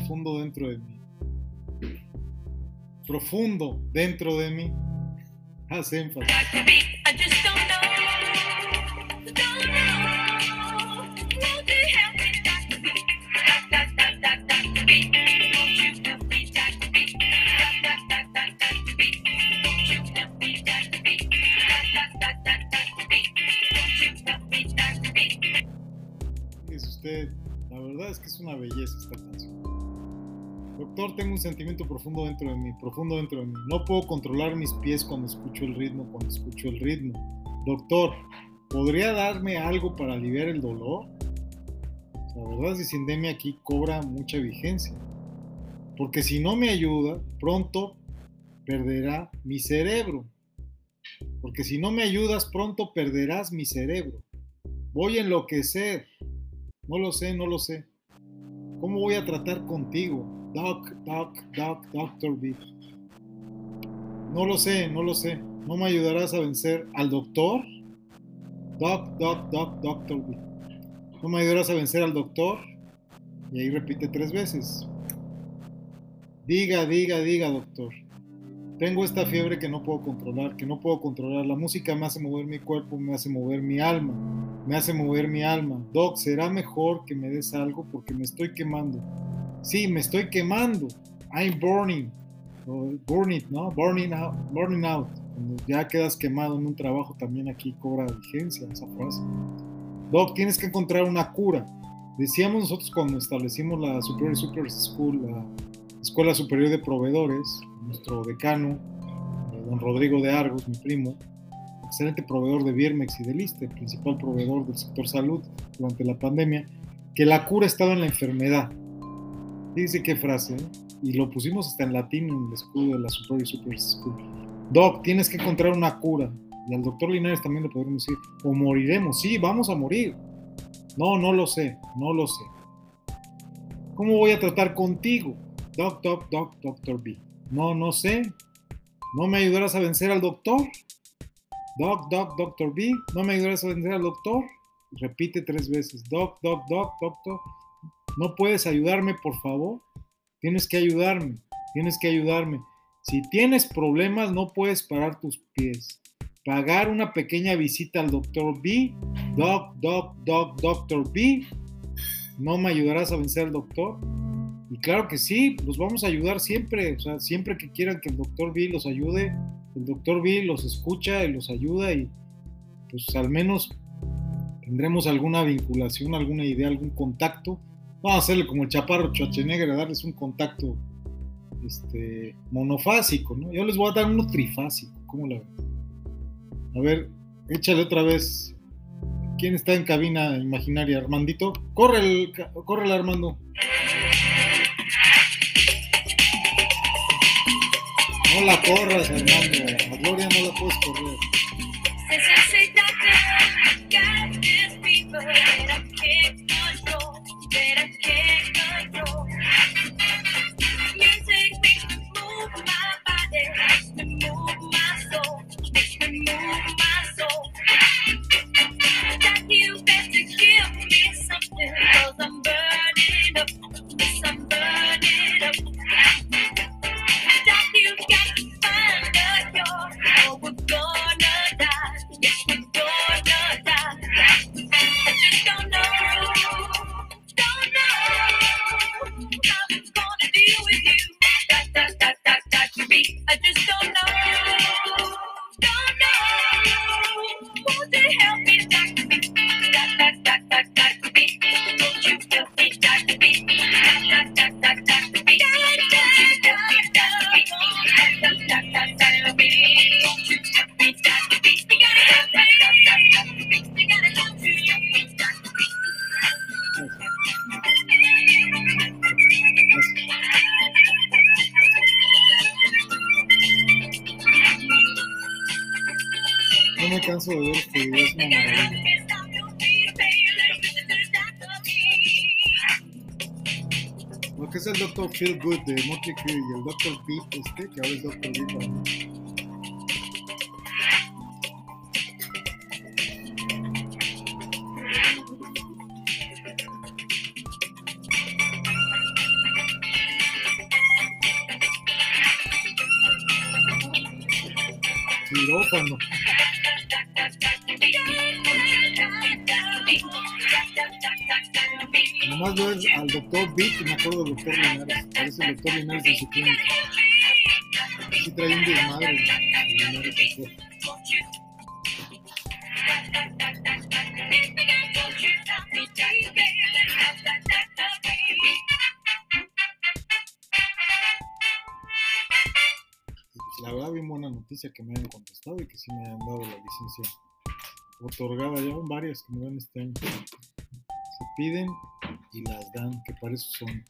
profundo dentro de mí. Profundo dentro de mí. Haz énfasis. La verdad es que es una belleza. Doctor, tengo un sentimiento profundo dentro de mí, profundo dentro de mí. No puedo controlar mis pies cuando escucho el ritmo, cuando escucho el ritmo. Doctor, ¿podría darme algo para aliviar el dolor? La verdad es que Sindemia aquí cobra mucha vigencia. Porque si no me ayuda, pronto perderá mi cerebro. Porque si no me ayudas, pronto perderás mi cerebro. Voy a enloquecer. No lo sé, no lo sé. ¿Cómo voy a tratar contigo? Doc, Doc, Doc, Doctor B. No lo sé, no lo sé. ¿No me ayudarás a vencer al doctor? Doc, Doc, Doc, Doctor B. ¿No me ayudarás a vencer al doctor? Y ahí repite tres veces. Diga, diga, diga, doctor. Tengo esta fiebre que no puedo controlar, que no puedo controlar. La música me hace mover mi cuerpo, me hace mover mi alma, me hace mover mi alma. Doc, será mejor que me des algo porque me estoy quemando. Sí, me estoy quemando. I'm burning. O burn it, ¿no? Burning out. Burning out. Cuando ya quedas quemado en un trabajo, también aquí cobra vigencia esa frase. Doc, tienes que encontrar una cura. Decíamos nosotros cuando establecimos la Superior Super School, la Escuela Superior de Proveedores, nuestro decano, eh, don Rodrigo de Argos, mi primo, excelente proveedor de Birmex y de Liste, principal proveedor del sector salud durante la pandemia, que la cura estaba en la enfermedad. Dice qué frase, y lo pusimos hasta en latín en el escudo de la Superior Super School. Doc, tienes que encontrar una cura. Y al doctor Linares también le podemos decir, o moriremos. Sí, vamos a morir. No, no lo sé, no lo sé. ¿Cómo voy a tratar contigo? Doc, doc, doc, doctor B. No, no sé. ¿No me ayudarás a vencer al doctor? Doc, doc, doctor B. ¿No me ayudarás a vencer al doctor? Repite tres veces. Doc, doc, doc, doctor. ¿No puedes ayudarme, por favor? Tienes que ayudarme. Tienes que ayudarme. Si tienes problemas, no puedes parar tus pies. Pagar una pequeña visita al doctor B. Doc, doc, doc, doctor B. ¿No me ayudarás a vencer al doctor? Y claro que sí, los vamos a ayudar siempre, o sea, siempre que quieran que el doctor B los ayude, el doctor B los escucha y los ayuda y pues al menos tendremos alguna vinculación, alguna idea, algún contacto. Vamos a hacerle como el chaparro Schwarzenegger, darles un contacto este, monofásico, ¿no? Yo les voy a dar uno trifásico, ¿cómo la? A ver, échale otra vez. ¿Quién está en cabina imaginaria? Armandito. Corre el, corre el Armando. No la corras, Armando. A Gloria no la puedes correr.
It's Feel Good de Motley Crue y el Dr. Beat este, que ahora es Dr. Quirófano. Beat y me acuerdo del doctor Linares. Parece el doctor Linares en su clínica. Sí trae un desmadre. Linares La verdad, bien buena noticia que me hayan contestado y que sí me hayan dado la licencia otorgada. Ya van varias que me dan este año. Piden y las dan, que para eso son.